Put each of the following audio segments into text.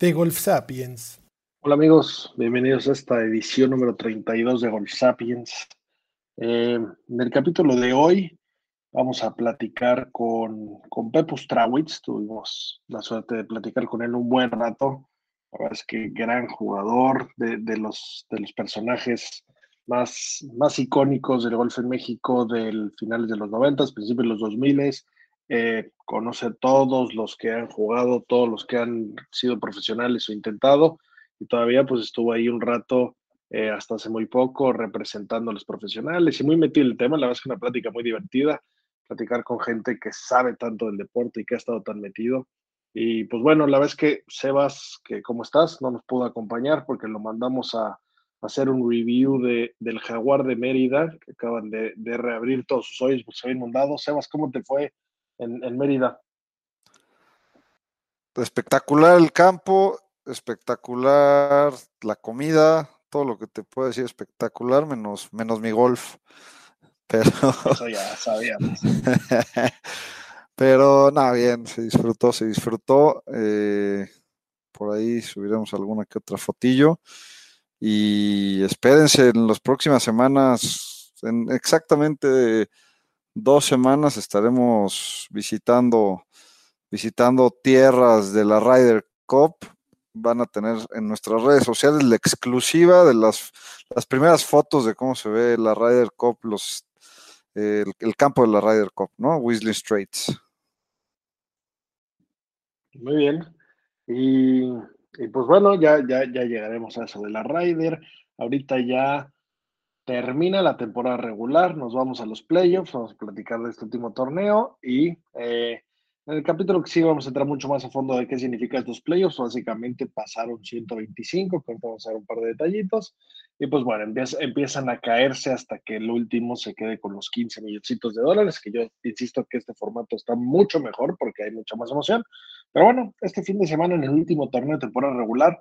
De Golf Sapiens. Hola amigos, bienvenidos a esta edición número 32 de Golf Sapiens. Eh, en el capítulo de hoy vamos a platicar con, con Pepus Trawitz. Tuvimos la suerte de platicar con él un buen rato. La verdad es que gran jugador de, de los, de los personajes más, más icónicos del golf en México del finales de los 90, principios de los 2000. Eh, conoce a todos los que han jugado, todos los que han sido profesionales o intentado, y todavía pues estuvo ahí un rato, eh, hasta hace muy poco, representando a los profesionales y muy metido en el tema. La verdad es que una plática muy divertida, platicar con gente que sabe tanto del deporte y que ha estado tan metido. Y pues bueno, la verdad es que Sebas, que cómo estás, no nos pudo acompañar porque lo mandamos a, hacer un review de, del Jaguar de Mérida, que acaban de, de reabrir todos sus hoyos porque se había inundado. Sebas, ¿cómo te fue en, en Mérida? Espectacular el campo, espectacular la comida, todo lo que te puedo decir espectacular, menos, menos mi golf. Pero. Eso ya sabíamos. Pero nada, bien, se disfrutó, se disfrutó. Eh, por ahí subiremos alguna que otra fotillo. Y espérense en las próximas semanas, en exactamente dos semanas estaremos visitando, visitando tierras de la Ryder Cup. Van a tener en nuestras redes sociales la exclusiva de las, las primeras fotos de cómo se ve la Ryder Cup, los, eh, el, campo de la Ryder Cup, ¿no? Weasley Straits. Muy bien. Y, y, pues bueno, ya, ya, ya llegaremos a eso de la Ryder. Ahorita ya termina la temporada regular, nos vamos a los playoffs, vamos a platicar de este último torneo y eh, en el capítulo que sigue vamos a entrar mucho más a fondo de qué significa estos playoffs. Básicamente pasaron 125, que vamos a dar un par de detallitos. Y pues bueno, empieza, empiezan a caerse hasta que el último se quede con los 15 milloncitos de dólares, que yo insisto que este formato está mucho mejor porque hay mucha más emoción. Pero bueno, este fin de semana en el último torneo de temporada regular,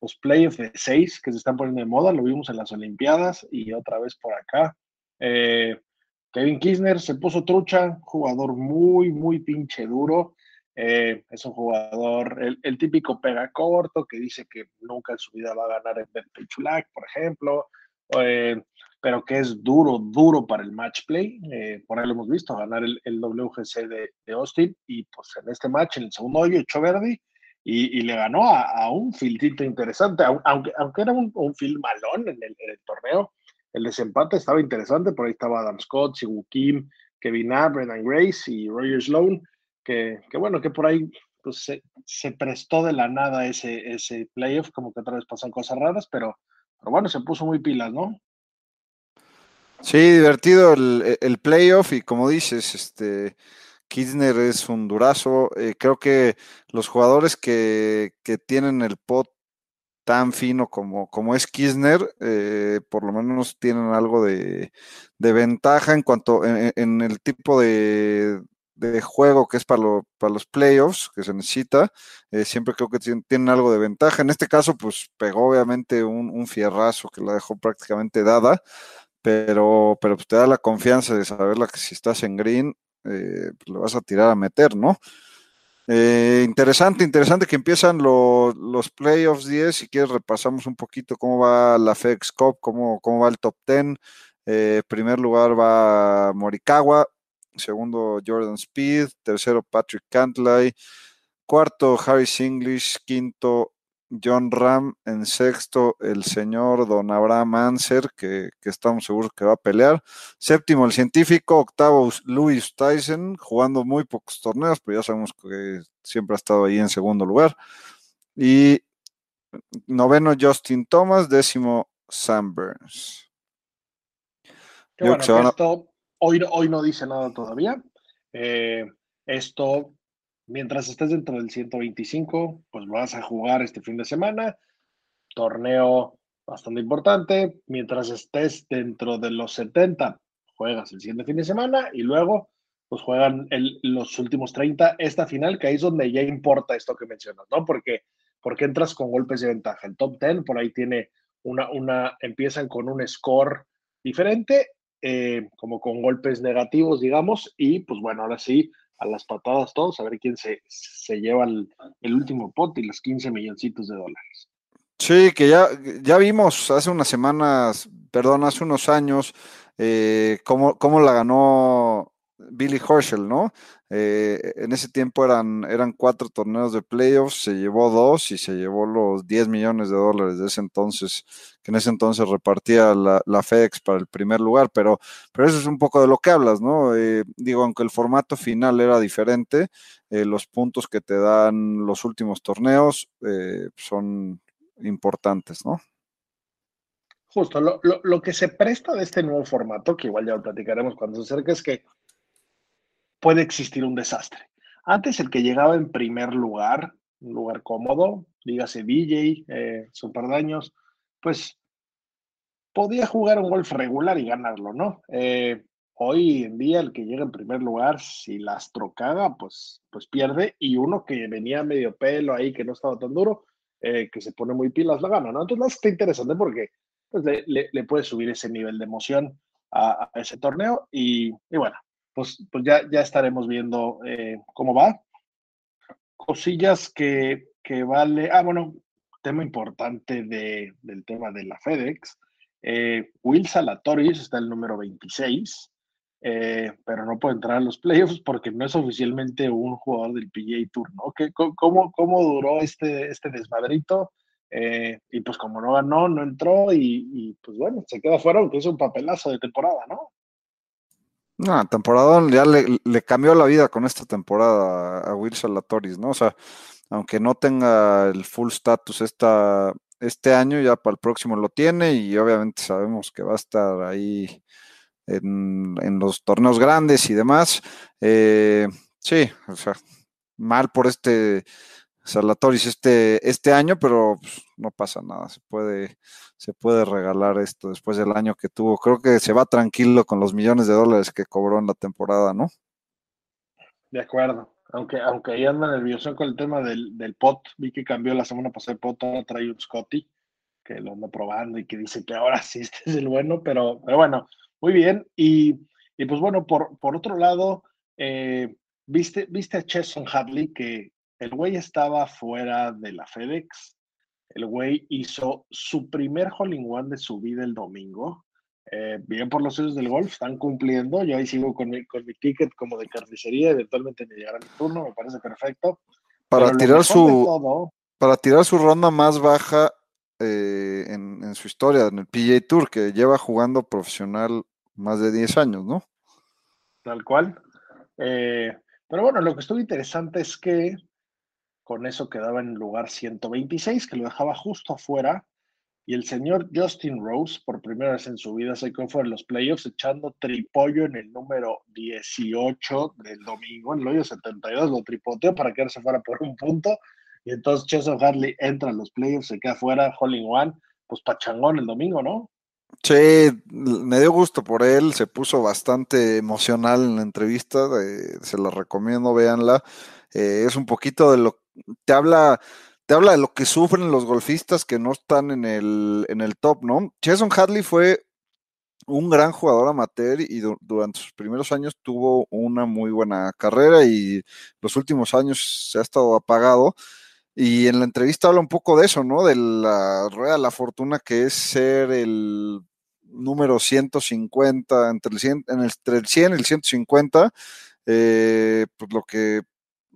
los playoffs de 6 que se están poniendo de moda, lo vimos en las Olimpiadas y otra vez por acá. Eh, Kevin Kirchner se puso trucha, jugador muy, muy pinche duro. Eh, es un jugador, el, típico pega corto que dice que nunca en su vida va a ganar en Chulac, por ejemplo, eh, pero que es duro, duro para el match play. Por ahí lo hemos visto, ganar el, el WGC de, de, Austin y pues en este match, en el segundo hoyo, echó verde y, le ganó a, un filtito interesante, aunque, aunque era un, un malón en el, en el torneo el desempate estaba interesante, por ahí estaba Adam Scott, Siwoo Kim, Kevin A, Brendan Grace y Roger Sloan, que, que bueno, que por ahí pues, se, se, prestó de la nada ese, ese playoff, como que otra vez pasan cosas raras, pero, pero bueno, se puso muy pilas, ¿no? Sí, divertido el, el playoff y como dices, este, Kirchner es un durazo. Eh, creo que los jugadores que, que tienen el pot tan fino como, como es Kirchner, eh, por lo menos tienen algo de, de ventaja en cuanto en, el tipo de, de, juego que es para, lo, para, los playoffs que se necesita. Eh, siempre creo que tienen, algo de ventaja. En este caso, pues pegó obviamente un, un fierrazo que la dejó prácticamente dada, pero, pero pues, te da la confianza de saber que si estás en green, eh, pues, lo vas a tirar a meter, ¿no? Eh, interesante, interesante que empiezan lo, los playoffs 10. Si quieres, repasamos un poquito cómo va la FedEx Cup, cómo, cómo va el top 10. Eh, primer lugar va Morikawa, segundo Jordan Speed, tercero Patrick Cantlay, cuarto Harris English, quinto John Ram, en sexto el señor Don Abraham Anser, que, que, estamos seguros que va a pelear. Séptimo el científico, octavo Louis Tyson, jugando muy pocos torneos, pero ya sabemos que siempre ha estado ahí en segundo lugar. Y noveno Justin Thomas, décimo Sam Burns. Qué bueno, que esto hoy, hoy no dice nada todavía. Eh, Esto, mientras estés dentro del 125, pues vas a jugar este fin de semana. Torneo bastante importante. Mientras estés dentro de los 70, juegas el siguiente fin de semana y luego pues juegan los últimos 30 esta final, que ahí es donde ya importa esto que mencionas, ¿no? Porque, porque entras con golpes de ventaja. El top 10 por ahí tiene una, una empiezan con un score diferente, eh, como con golpes negativos, digamos, y pues bueno, ahora sí, a las patadas todos, a ver quién se, se lleva el, el último pot y los 15 milloncitos de dólares. Sí, que ya, ya vimos hace unas semanas, perdón, hace unos años, eh, cómo, cómo la ganó Billy Horschel, ¿no? Eh, en ese tiempo eran, eran cuatro torneos de playoffs, se llevó dos y se llevó los 10 millones de dólares de ese entonces, que en ese entonces repartía la, la FedEx para el primer lugar, pero, pero eso es un poco de lo que hablas, ¿no? Eh, digo, aunque el formato final era diferente, eh, los puntos que te dan los últimos torneos son importantes, ¿no? Justo, lo, lo, lo, que se presta de este nuevo formato, que igual ya lo platicaremos cuando se acerque, es que puede existir un desastre. Antes el que llegaba en primer lugar, un lugar cómodo, dígase DJ, eh, super daños, pues podía jugar un golf regular y ganarlo, ¿no? Eh, hoy en día el que llega en primer lugar, si las trocaga, pues, pues pierde, y uno que venía medio pelo ahí, que no estaba tan duro, eh, que se pone muy pilas, lo gana, ¿no? Entonces está interesante porque pues, le, le, le, puede subir ese nivel de emoción a, a ese torneo, y, y bueno, pues, pues ya, ya estaremos viendo eh, cómo va. Cosillas que, que, vale. Ah, bueno, tema importante de, del tema de la FedEx. Eh, Will Salatoris está el número 26, eh, pero no puede entrar a los playoffs porque no es oficialmente un jugador del PGA Tour, ¿no? ¿Qué, cómo, ¿Cómo duró este, este desmadrito? Y pues como no ganó, no entró y, y, pues bueno, se queda fuera aunque es un papelazo de temporada, ¿no? No, temporada ya le, cambió la vida con esta temporada a Will Salatoris, ¿no? O sea, aunque no tenga el full status esta, este año, ya para el próximo lo tiene y obviamente sabemos que va a estar ahí en, en los torneos grandes y demás. Eh, sí, o sea, mal por este Salatoris este, este año, pero pues, no pasa nada, se puede, se puede regalar esto después del año que tuvo. Creo que se va tranquilo con los millones de dólares que cobró en la temporada, ¿no? De acuerdo, aunque, aunque ahí anda nervioso con el tema del, del pot, vi que cambió la semana pasada el pot, ahora trae un Scotty, que lo anda probando y que dice que ahora sí este es el bueno, pero, pero bueno, muy bien. Y, y pues bueno, por, por otro lado, eh, viste, viste a Chesson Hadley que el güey estaba fuera de la FedEx. El güey hizo su primer hole in one de su vida el domingo. Eh, bien por los sellos del golf, están cumpliendo. Yo ahí sigo con mi, con mi ticket como de carnicería. Eventualmente me llegará mi turno, me parece perfecto. Para tirar su todo, para tirar su ronda más baja eh, en, en, su historia, en el PGA Tour, que lleva jugando profesional más de 10 años, ¿no? Tal cual. Eh, pero bueno, lo que estuvo interesante es que con eso quedaba en lugar 126, que lo dejaba justo afuera. Y el señor Justin Rose, por primera vez en su vida, se fuera en los playoffs, echando tripollo en el número 18 del domingo, en el hoyo 72, lo tripoteó para quedarse fuera por un punto. Y entonces Chesson Hadley entra en los playoffs, se queda fuera, Holling One, pues pachangón el domingo, ¿no? Sí, me dio gusto por él, se puso bastante emocional en la entrevista, eh, se la recomiendo, véanla. Eh, es un poquito de lo te habla, te habla de lo que sufren los golfistas que no están en el, en el top, ¿no? Jason Hadley fue un gran jugador amateur y du durante sus primeros años tuvo una muy buena carrera y los últimos años se ha estado apagado. Y en la entrevista habla un poco de eso, ¿no? De la rueda de la fortuna que es ser el número 150, entre el 100, entre el 100 y el 150, eh, pues lo que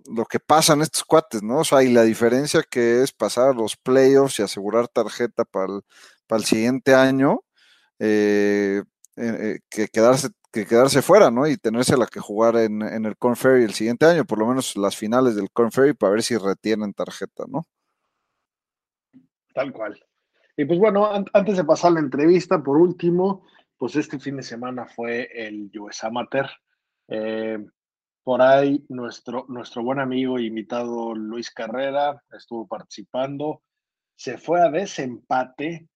lo que pasa en estos cuates, ¿no? O sea, y la diferencia que es pasar los playoffs y asegurar tarjeta para el, para el siguiente año, eh, eh, que, quedarse, que quedarse fuera, ¿no? Y tenerse la que jugar en, en el Corn Ferry el siguiente año, por lo menos las finales del Corn Ferry, para ver si retienen tarjeta, ¿no? Tal cual. Y pues bueno, an antes de pasar la entrevista, por último, pues este fin de semana fue el US Amateur. Eh, Por ahí nuestro, nuestro buen amigo e invitado Luis Carrera estuvo participando. Se fue a desempate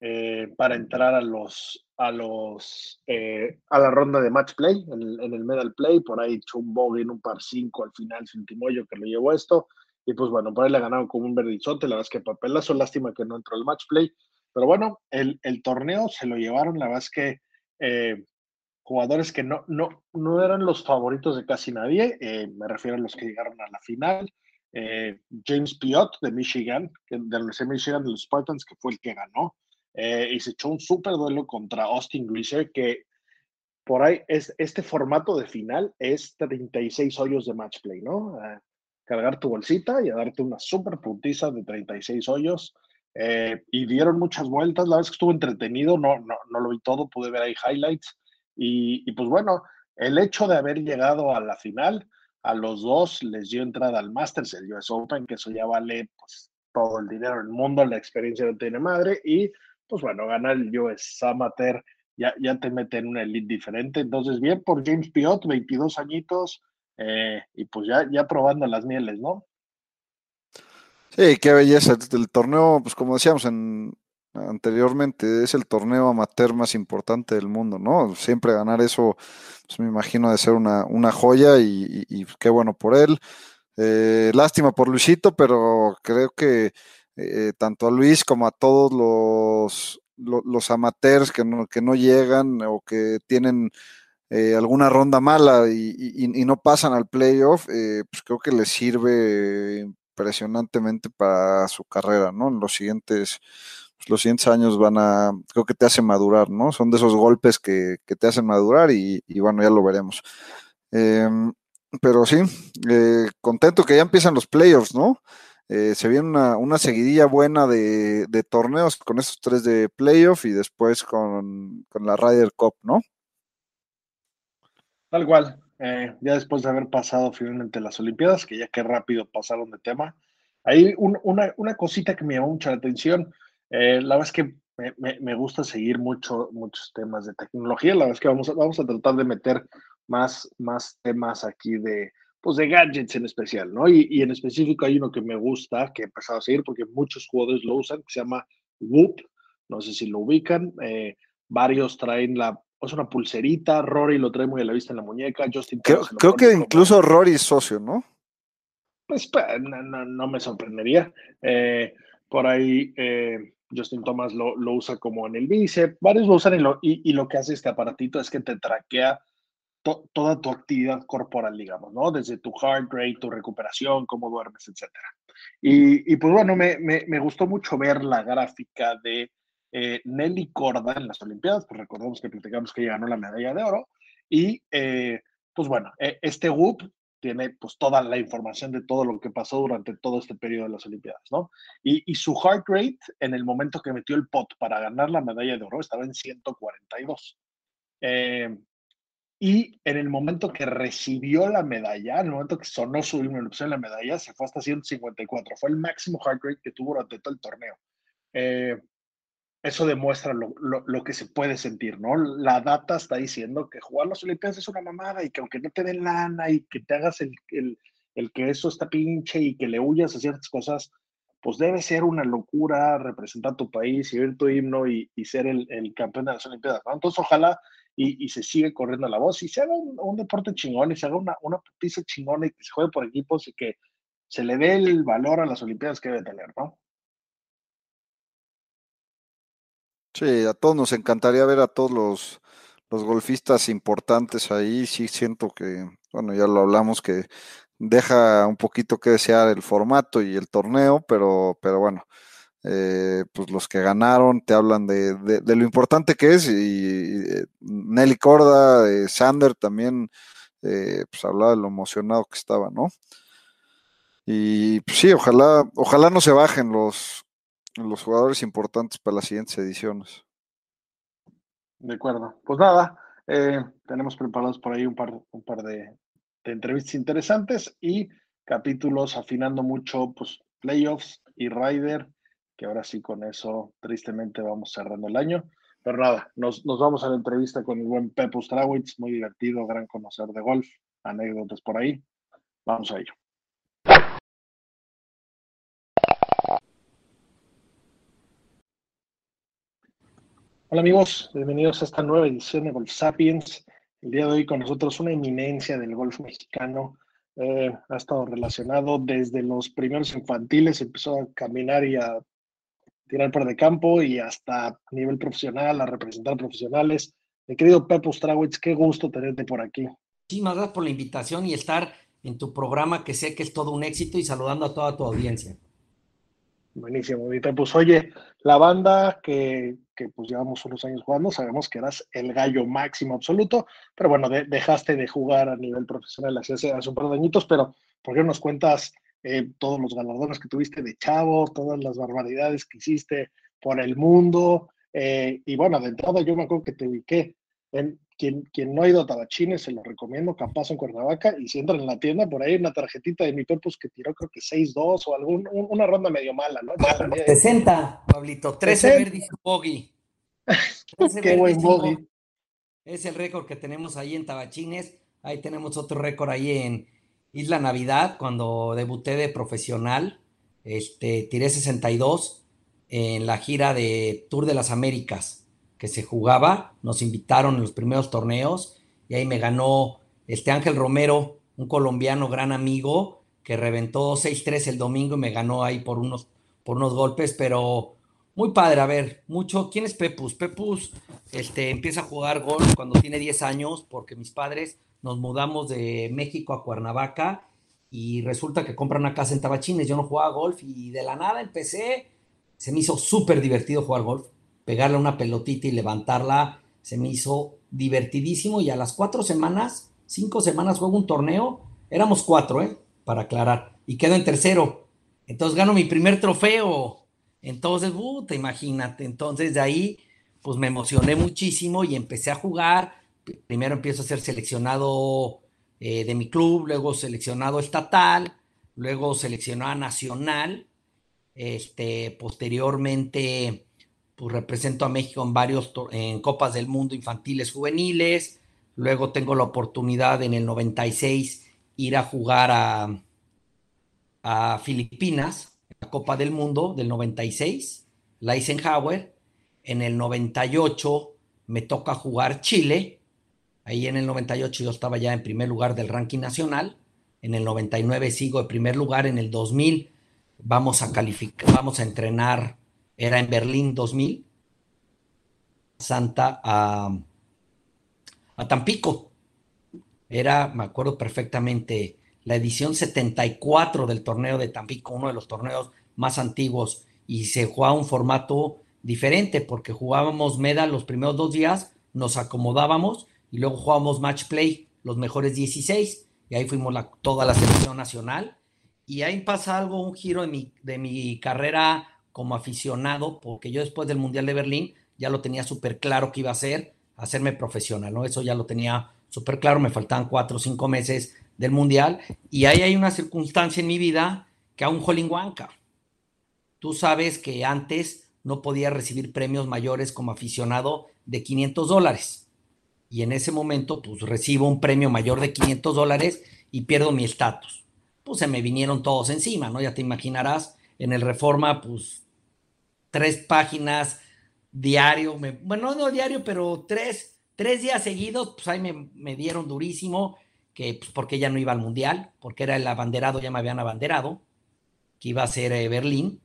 eh, para entrar a los a los eh, a la ronda de match play en el, medal play. Por ahí echó un bogey en un par 5 al final, su último yo que lo llevó esto. Y pues bueno, por ahí le ganaron como un verdizote. La verdad es que papelazo, lástima que no entró el match play. Pero bueno, el, el torneo se lo llevaron. La verdad es que eh, jugadores que no, no, no eran los favoritos de casi nadie, eh, me refiero a los que llegaron a la final. Eh, James Piot de Michigan, de la Universidad de Michigan de los Spartans, que fue el que ganó, eh, y se echó un súper duelo contra Austin Grisher, que por ahí es, este formato de final es 36 hoyos de match play, ¿no? cargar tu bolsita y a darte una súper puntiza de 36 hoyos. y dieron muchas vueltas, la vez que estuvo entretenido, no, no, no lo vi todo, pude ver ahí highlights. Y, pues bueno, el hecho de haber llegado a la final, a los dos les dio entrada al Masters, el US Open, que eso ya vale pues todo el dinero del mundo, la experiencia no tiene madre, y pues bueno, ganar el US Amateur ya, ya te mete en una elite diferente. Entonces, bien por James Piot, 22 añitos, eh, y pues ya, ya probando las mieles, ¿no? Sí, qué belleza. El torneo, pues como decíamos en, anteriormente, es el torneo amateur más importante del mundo, ¿no? Siempre ganar eso, pues me imagino de ser una, una joya y, qué bueno por él. Eh, lástima por Luisito, pero creo que eh, tanto a Luis como a todos los, los, amateurs que no, que no llegan o que tienen eh, alguna ronda mala y, no pasan al playoff, pues creo que les sirve impresionantemente para su carrera, ¿no? En los siguientes pues, los siguientes años van a, creo que te hacen madurar, ¿no? Son de esos golpes que, te hacen madurar y, bueno, ya lo veremos. Em, pero sí, eh, contento que ya empiezan los playoffs, ¿no? Eh, se viene una, seguidilla buena de, torneos con estos tres de playoff y después con, la Ryder Cup, ¿no? Tal cual. Eh, ya después de haber pasado finalmente las Olimpiadas, que ya que rápido pasaron de tema, hay una, una, cosita que me llamó mucho la atención. Eh, la verdad es que me, gusta seguir mucho, muchos temas de tecnología. La verdad es que vamos a, vamos a tratar de meter más, más temas aquí de, pues de gadgets en especial, ¿no? Y, en específico hay uno que me gusta, que he empezado a seguir porque muchos jugadores lo usan, que se llama Whoop. No sé si lo ubican. Eh, varios traen la, es una pulserita. Rory lo trae muy a la vista en la muñeca. Justin creo, que incluso Rory es socio, ¿no? Pues no, no, me sorprendería. Eh, por ahí eh, Justin Thomas lo, usa como en el bíceps, varios lo usan y lo, que hace este aparatito es que te traquea toda tu actividad corporal, digamos, ¿no? Desde tu heart rate, tu recuperación, cómo duermes, etc. Y, pues bueno, me, gustó mucho ver la gráfica de eh, Nelly Corda en las Olimpiadas, pues recordemos que platicamos que ella ganó la medalla de oro, y eh, pues bueno, e, este WHOOP tiene pues toda la información de todo lo que pasó durante todo este periodo de las Olimpiadas, ¿no? Y, su heart rate en el momento que metió el pot para ganar la medalla de oro estaba en 142. Eh, y en el momento que recibió la medalla, en el momento que sonó su himno en la medalla, se fue hasta 154. Fue el máximo heart rate que tuvo durante todo el torneo. Eh, eso demuestra lo, que se puede sentir, ¿no? La data está diciendo que jugar las Olimpiadas es una mamada y que aunque no te den lana y que te hagas el, el, que eso está pinche y que le huyas a ciertas cosas, pues debe ser una locura representar tu país y ver tu himno y, ser el, campeón de las Olimpiadas, ¿no? Entonces, ojalá y, se sigue corriendo la voz y se haga un, deporte chingón y se haga una, una putiza chingona y que se juegue por equipos y que se le dé el valor a las Olimpiadas que debe tener, ¿no? Sí, a todos nos encantaría ver a todos los, los golfistas importantes ahí. Sí, siento que, bueno, ya lo hablamos, que deja un poquito que desear el formato y el torneo, pero, pero bueno, eh, pues los que ganaron te hablan de, de, lo importante que es. Y, eh, Nelly Corda, eh, Sander también, pues hablaba de lo emocionado que estaba, ¿no? Y pues sí, ojalá, ojalá no se bajen los, los jugadores importantes para las siguientes ediciones. De acuerdo. Pues nada, eh, tenemos preparados por ahí un par, un par de, entrevistas interesantes y capítulos afinando mucho, pues, playoffs y Ryder, que ahora sí con eso tristemente vamos cerrando el año. Pero nada, nos, vamos a la entrevista con el buen Pepe Strawitz, muy divertido, gran conocedor de golf. anécdotas por ahí. Vamos a ello. Hola amigos, bienvenidos a esta nueva edición de Golf Sapiens. El día de hoy con nosotros una eminencia del golf mexicano. Eh, ha estado relacionado desde los primeros infantiles, empezó a caminar y a tirar por de campo y hasta a nivel profesional, a representar profesionales. Mi querido Pepo Strawitz, qué gusto tenerte por aquí. Muchísimas gracias por la invitación y estar en tu programa, que sé que es todo un éxito, y saludando a toda tu audiencia. Buenísimo, mi Pues oye, la banda que, que, pues llevamos unos años jugando, sabemos que eras el gallo máximo absoluto, pero bueno, dejaste de jugar a nivel profesional hace, hace un par de añitos, pero ¿por qué no nos cuentas eh, todos los galardones que tuviste de chavo, todas las barbaridades que hiciste por el mundo? Eh, y bueno, de entrada yo me acuerdo que te ubiqué en quien, quien no ha ido a Tabachines, se lo recomiendo, capaz en Cuernavaca, y si entran en la tienda, por ahí una tarjetita de mi Pepus que tiró creo que 6-2 o algún, una ronda medio mala, ¿no? 60, Pablito, 13 verdes bogey. Qué buen bogey. Es el récord que tenemos ahí en Tabachines. Ahí tenemos otro récord ahí en Isla Navidad, cuando debuté de profesional. Este, tiré 62 en la gira de Tour de las Américas que se jugaba, nos invitaron en los primeros torneos y ahí me ganó este Ángel Romero, un colombiano gran amigo, que reventó 6-3 el domingo y me ganó ahí por unos, por unos golpes, pero muy padre, a ver, mucho. ¿Quién es Pepus? Pepus este, empieza a jugar golf cuando tiene 10 años porque mis padres nos mudamos de México a Cuernavaca y resulta que compran una casa en Tabachines. Yo no jugaba golf y de la nada empecé. Se me hizo súper divertido jugar golf pegarle una pelotita y levantarla, se me hizo divertidísimo y a las cuatro semanas, cinco semanas juego un torneo, éramos cuatro, ¿eh? Para aclarar, y quedo en tercero. Entonces gano mi primer trofeo. Entonces, te imagínate, entonces de ahí, pues me emocioné muchísimo y empecé a jugar. Primero empiezo a ser seleccionado eh, de mi club, luego seleccionado estatal, luego seleccionado nacional. Este, posteriormente pues represento a México en varios en Copas del Mundo infantiles juveniles. Luego tengo la oportunidad en el 96 ir a jugar a, Filipinas, la Copa del Mundo del 96, la Eisenhower. En el 98 me toca jugar Chile. Ahí en el 98 yo estaba ya en primer lugar del ranking nacional. En el 99 sigo en primer lugar. En el 2000 vamos a calificar, vamos a entrenar era en Berlín 2000, Santa a, a Tampico. Era, me acuerdo perfectamente, la edición 74 del torneo de Tampico, uno de los torneos más antiguos, y se jugaba un formato diferente porque jugábamos medal los primeros dos días, nos acomodábamos y luego jugábamos match play, los mejores 16, y ahí fuimos toda la selección nacional. Y ahí pasa algo, un giro de mi, de mi carrera como aficionado, porque yo después del Mundial de Berlín ya lo tenía súper claro que iba a ser hacerme profesional, ¿no? Eso ya lo tenía súper claro, me faltaban cuatro o cinco meses del Mundial, y ahí hay una circunstancia en mi vida que a un Huanca. Tú sabes que antes no podía recibir premios mayores como aficionado de 500 dólares. Y en ese momento, pues recibo un premio mayor de 500 dólares y pierdo mi estatus. Pues se me vinieron todos encima, ¿no? Ya te imaginarás, en el Reforma, pues tres páginas diario, bueno, no diario, pero tres, tres días seguidos, pues ahí me, dieron durísimo, que pues porque ya no iba al Mundial, porque era el abanderado, ya me habían abanderado, que iba a ser eh, Berlín,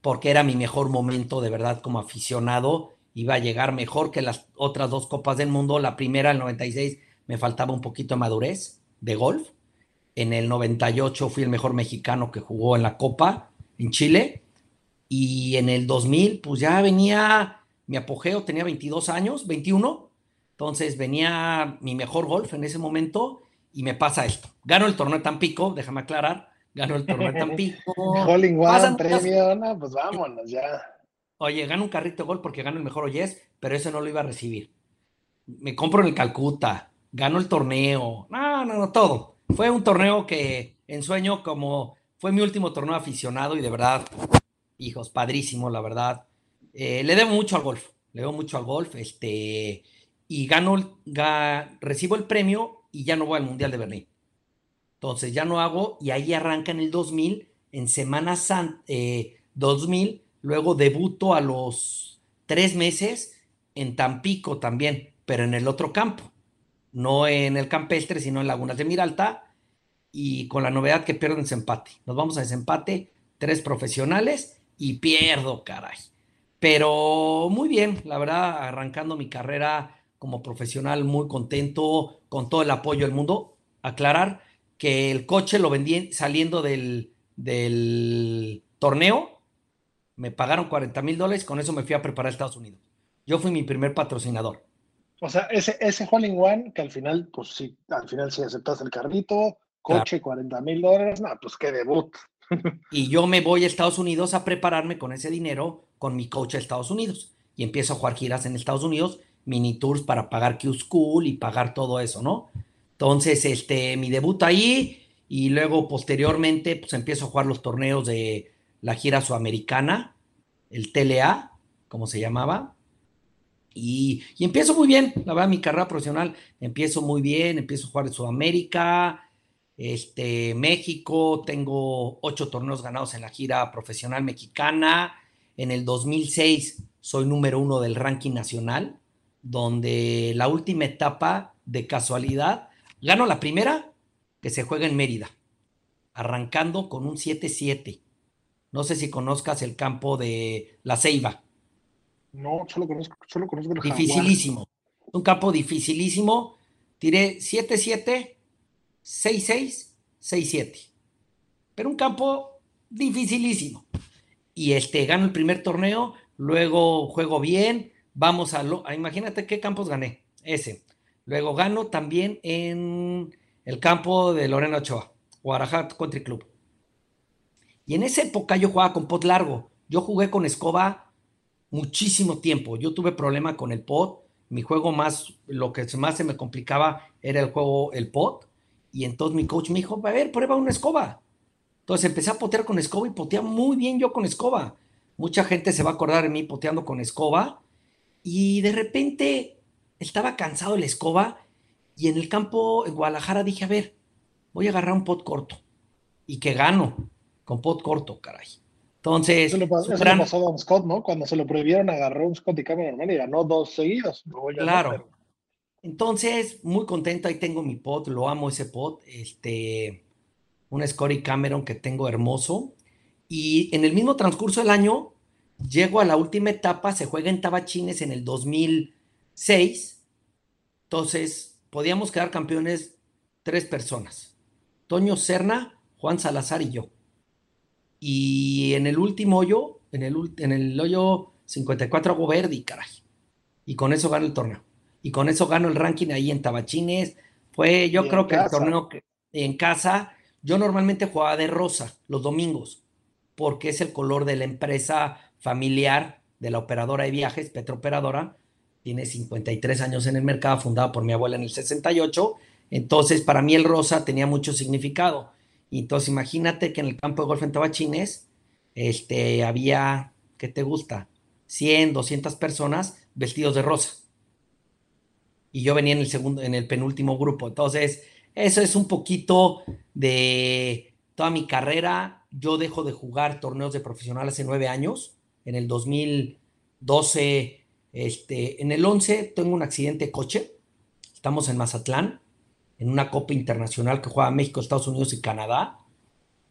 porque era mi mejor momento de verdad como aficionado, iba a llegar mejor que las otras dos Copas del Mundo, la primera, el 96, me faltaba un poquito de madurez de golf, en el 98 fui el mejor mexicano que jugó en la Copa en Chile, y en el 2000, pues ya venía mi apogeo, tenía 22 años, 21. Entonces venía mi mejor golf en ese momento y me pasa esto. Gano el torneo de Tampico, déjame aclarar. Gano el torneo de Tampico. Holling One, premio, no, pues vámonos ya. Oye, gano un carrito de golf porque gano el mejor Oyes, pero ese no lo iba a recibir. Me compro en el Calcuta, gano el torneo. No, no, no, todo. Fue un torneo que en sueño como fue mi último torneo aficionado y de verdad hijos, padrísimo, la verdad. Eh, le debo mucho al golf, le debo mucho al golf, este, y gano, recibo el premio y ya no voy al Mundial de Berlín. Entonces ya no hago y ahí arranca en el 2000, en Semana Santa, eh, 2000, luego debuto a los tres meses en Tampico también, pero en el otro campo, no en el campestre, sino en Lagunas de Miralta, y con la novedad que pierdo en desempate. Nos vamos a desempate, tres profesionales y pierdo, caray. Pero muy bien, la verdad, arrancando mi carrera como profesional, muy contento, con todo el apoyo del mundo. Aclarar que el coche lo vendí saliendo del, del torneo, me pagaron 40 mil dólares, con eso me fui a preparar a Estados Unidos. Yo fui mi primer patrocinador. O sea, ese, ese hole in one que al final, pues sí, al final sí aceptas el carrito, coche, 40 mil dólares, no, pues qué debut. y yo me voy a Estados Unidos a prepararme con ese dinero con mi coach a Estados Unidos. Y empiezo a jugar giras en Estados Unidos, mini tours para pagar Q School y pagar todo eso, ¿no? Entonces, este, mi debut ahí y luego posteriormente, pues empiezo a jugar los torneos de la gira sudamericana, el TLA, como se llamaba. Y, y, empiezo muy bien, la verdad, mi carrera profesional empiezo muy bien, empiezo a jugar en Sudamérica, este, México, tengo ocho torneos ganados en la gira profesional mexicana. En el 2006 soy número uno del ranking nacional, donde la última etapa de casualidad, gano la primera que se juega en Mérida, arrancando con un 7-7. No sé si conozcas el campo de La Ceiba. No, solo conozco, solo conozco el Dificilísimo. Un campo dificilísimo. Tiré 7-7, 6-6, 6-7. Pero un campo dificilísimo. Y este, gano el primer torneo, luego juego bien, vamos a, lo, imagínate qué campos gané, ese. Luego gano también en el campo de Lorena Ochoa, Guadalajara Country Club. Y en esa época yo jugaba con pot largo. Yo jugué con escoba muchísimo tiempo. Yo tuve problema con el pot. Mi juego más, lo que más se me complicaba era el juego, el pot. Y entonces mi coach me dijo, a ver, prueba una escoba. Entonces empecé a potear con escoba y poteaba muy bien yo con escoba. Mucha gente se va a acordar de mí poteando con escoba. Y de repente estaba cansado de la escoba y en el campo en Guadalajara dije, a ver, voy a agarrar un pot corto. Y que gano con pot corto, caray. Entonces. Eso le pasó, eso gran... le pasó a Don Scott, ¿no? Cuando se lo prohibieron, agarró un Scott y cambio normal y ganó dos seguidos. Claro. Entonces, muy contento, ahí tengo mi pot, lo amo ese pot. Este, un Scotty Cameron que tengo hermoso. Y en el mismo transcurso del año, llego a la última etapa, se juega en Tabachines en el 2006. Entonces, podíamos quedar campeones tres personas. Toño Serna, Juan Salazar y yo. Y en el último hoyo, en el, en el hoyo 54 hago verde, caray. Y con eso gano el torneo. Y con eso gano el ranking ahí en Tabachines. Fue, yo creo que casa. el torneo que, en casa, yo normalmente jugaba de rosa los domingos, porque es el color de la empresa familiar de la operadora de viajes, Petrooperadora. Tiene 53 años en el mercado, fundada por mi abuela en el 68. Entonces, para mí el rosa tenía mucho significado. Y entonces, imagínate que en el campo de golf en Tabachines, este, había, ¿qué te gusta? 100, 200 personas vestidos de rosa. Y yo venía en el segundo, en el penúltimo grupo. Entonces, eso es un poquito de toda mi carrera. Yo dejo de jugar torneos de profesional hace nueve años. En el 2012, este, en el 11 tengo un accidente de coche. Estamos en Mazatlán, en una Copa Internacional que juega México, Estados Unidos y Canadá.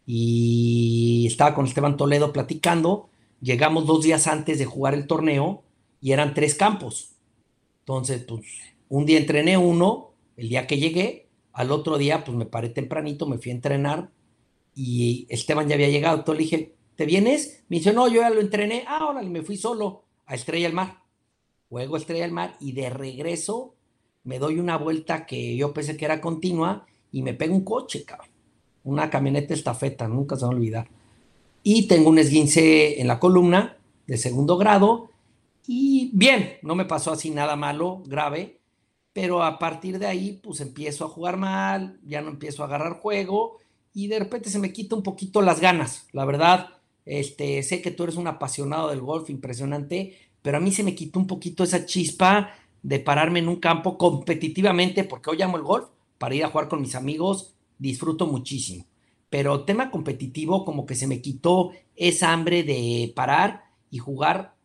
Y estaba con Esteban Toledo platicando. Llegamos dos días antes de jugar el torneo y eran tres campos. Entonces, pues, un día entrené uno, el día que llegué, al otro día, pues me paré tempranito, me fui a entrenar y Esteban ya había llegado. Entonces le dije, ¿te vienes? Me dice, no, yo ya lo entrené. Ah, órale, me fui solo a Estrella del Mar. Juego Estrella del Mar y de regreso me doy una vuelta que yo pensé que era continua y me pega un coche, cabrón. Una camioneta estafeta, nunca se va a olvidar. Y tengo un esguince en la columna de segundo grado y bien, no me pasó así nada malo, grave, pero a partir de ahí pues empiezo a jugar mal, ya no empiezo a agarrar juego y de repente se me quita un poquito las ganas, la verdad, este, sé que tú eres un apasionado del golf, impresionante, pero a mí se me quitó un poquito esa chispa de pararme en un campo competitivamente, porque hoy amo el golf, para ir a jugar con mis amigos disfruto muchísimo. Pero tema competitivo, como que se me quitó esa hambre de parar y jugar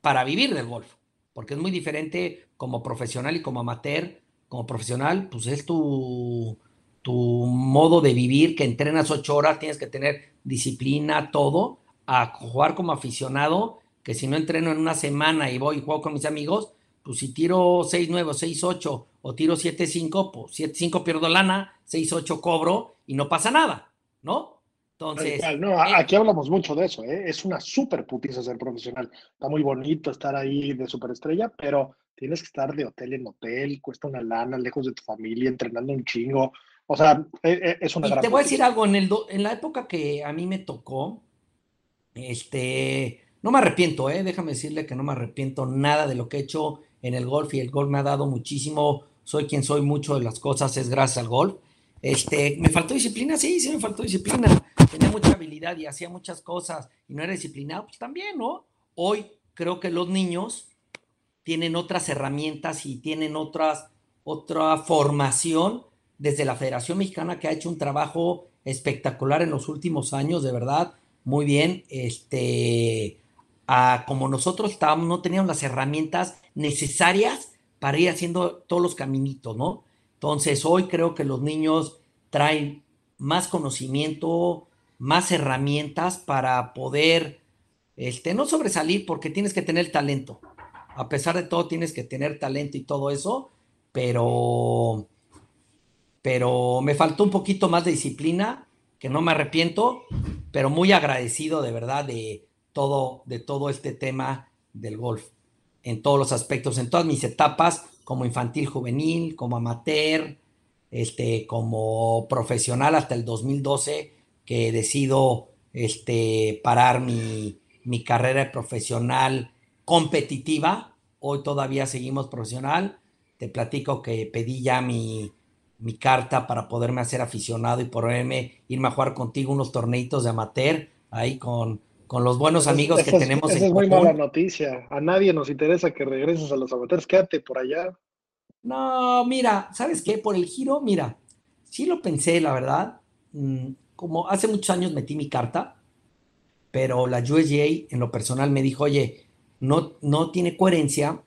para vivir del golf, porque es muy diferente como profesional y como amateur. Como profesional, pues es tu, tu modo de vivir, que entrenas ocho horas, tienes que tener disciplina, todo, a jugar como aficionado, que si no entreno en una semana y voy y juego con mis amigos, pues si tiro 6-9, 6-8 o tiro 7-5, pues 7-5 pierdo lana, 6-8 cobro y no pasa nada, ¿no? Entonces. No, eh, aquí hablamos mucho de eso, ¿eh? es una súper putiza ser profesional. Está muy bonito estar ahí de superestrella, pero tienes que estar de hotel en hotel, cuesta una lana, lejos de tu familia, entrenando un chingo. O sea, e, e, es una y Te voy a decir algo, en, el en la época que a mí me tocó, este, no me arrepiento, ¿eh? déjame decirle que no me arrepiento nada de lo que he hecho en el golf y el golf me ha dado muchísimo, soy quien soy, mucho de las cosas es gracias al golf. Este, ¿me faltó disciplina? Sí, sí me faltó disciplina. Tenía mucha habilidad y hacía muchas cosas y no era disciplinado, pues también, ¿no? Hoy creo que los niños tienen otras herramientas y tienen otras, otra formación desde la Federación Mexicana que ha hecho un trabajo espectacular en los últimos años, de verdad, muy bien. Este, como nosotros estábamos, no teníamos las herramientas necesarias para ir haciendo todos los caminitos, ¿no? Entonces, hoy creo que los niños traen más conocimiento, más herramientas para poder, este, no sobresalir, porque tienes que tener talento. A pesar de todo, tienes que tener talento y todo eso, pero pero me faltó un poquito más de disciplina, que no me arrepiento, pero muy agradecido de verdad de todo, de todo este tema del golf, en todos los aspectos, en todas mis etapas, como infantil juvenil, como amateur, este, como profesional hasta el 2012, que decido este, parar mi, mi carrera profesional competitiva. Hoy todavía seguimos profesional. Te platico que pedí ya mi, mi carta para poderme hacer aficionado y poderme irme a jugar contigo unos torneitos de amateur ahí con, con los buenos amigos que tenemos. Esa es muy mala noticia. A nadie nos interesa que regreses a los amateurs. Quédate por allá. No, mira, ¿sabes qué? Por el giro, mira, sí lo pensé, la verdad. Mm, como hace muchos años metí mi carta, pero la USGA en lo personal me dijo, oye, no, no tiene coherencia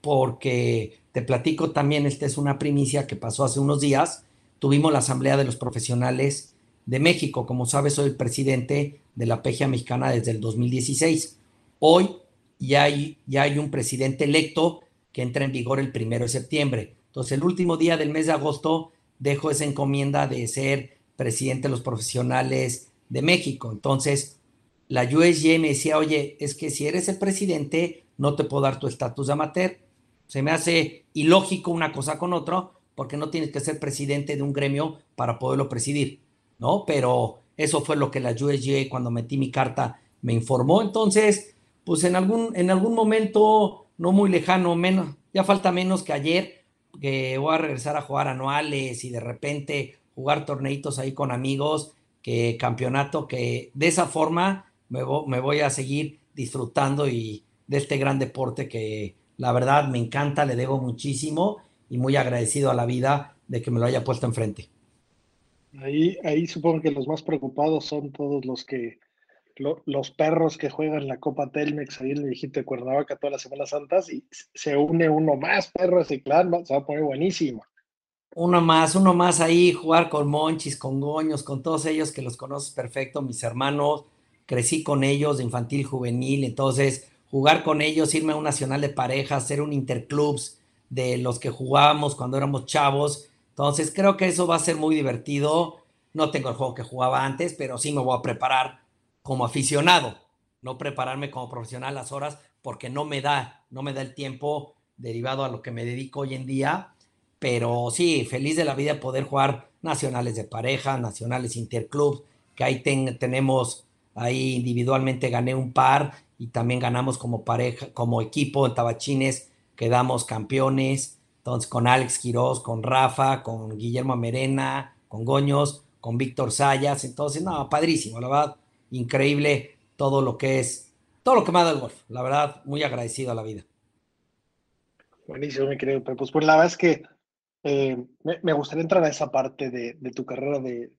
porque te platico también, esta es una primicia que pasó hace unos días. Tuvimos la Asamblea de los Profesionales de México. Como sabes, soy el presidente de la PGA Mexicana desde el 2016. Hoy ya hay, ya hay un presidente electo que entra en vigor el primero de septiembre. Entonces, el último día del mes de agosto dejo esa encomienda de ser presidente de los profesionales de México. Entonces, la USG me decía, oye, es que si eres el presidente, no te puedo dar tu estatus de amateur se me hace ilógico una cosa con otra, porque no tienes que ser presidente de un gremio para poderlo presidir, ¿no? Pero eso fue lo que la USGA cuando metí mi carta me informó. Entonces, pues en algún, en algún momento no muy lejano, menos, ya falta menos que ayer, que voy a regresar a jugar anuales y de repente jugar torneitos ahí con amigos, que campeonato, que de esa forma me, me voy a seguir disfrutando y de este gran deporte que, la verdad, me encanta, le debo muchísimo y muy agradecido a la vida de que me lo haya puesto enfrente. Ahí, ahí supongo que los más preocupados son todos los que los perros que juegan la Copa Telmex ahí en el viejito de Cuernavaca todas las Semanas Santas y se une uno más, perro, ese clan, se va a poner buenísimo. Uno más, uno más ahí, jugar con Monchis, con Goños, con todos ellos que los conoces perfecto, mis hermanos, crecí con ellos de infantil, juvenil, entonces jugar con ellos, irme a un nacional de parejas, hacer un interclubs de los que jugábamos cuando éramos chavos. Entonces creo que eso va a ser muy divertido. No tengo el juego que jugaba antes, pero sí me voy a preparar como aficionado, no prepararme como profesional las horas porque no me da, no me da el tiempo derivado a lo que me dedico hoy en día. Pero sí, feliz de la vida poder jugar nacionales de pareja, nacionales interclubs, que ahí tenemos, ahí individualmente gané un par y también ganamos como pareja, como equipo en Tabachines, quedamos campeones. Entonces, con Alex Quiroz, con Rafa, con Guillermo Merena, con Goños, con Víctor Sayas. Entonces, no, padrísimo, la verdad, increíble todo lo que es, todo lo que me ha dado el golf. La verdad, muy agradecido a la vida. Buenísimo, mi querido Pues, pues la verdad es que eh, me, gustaría entrar a esa parte de, tu carrera de,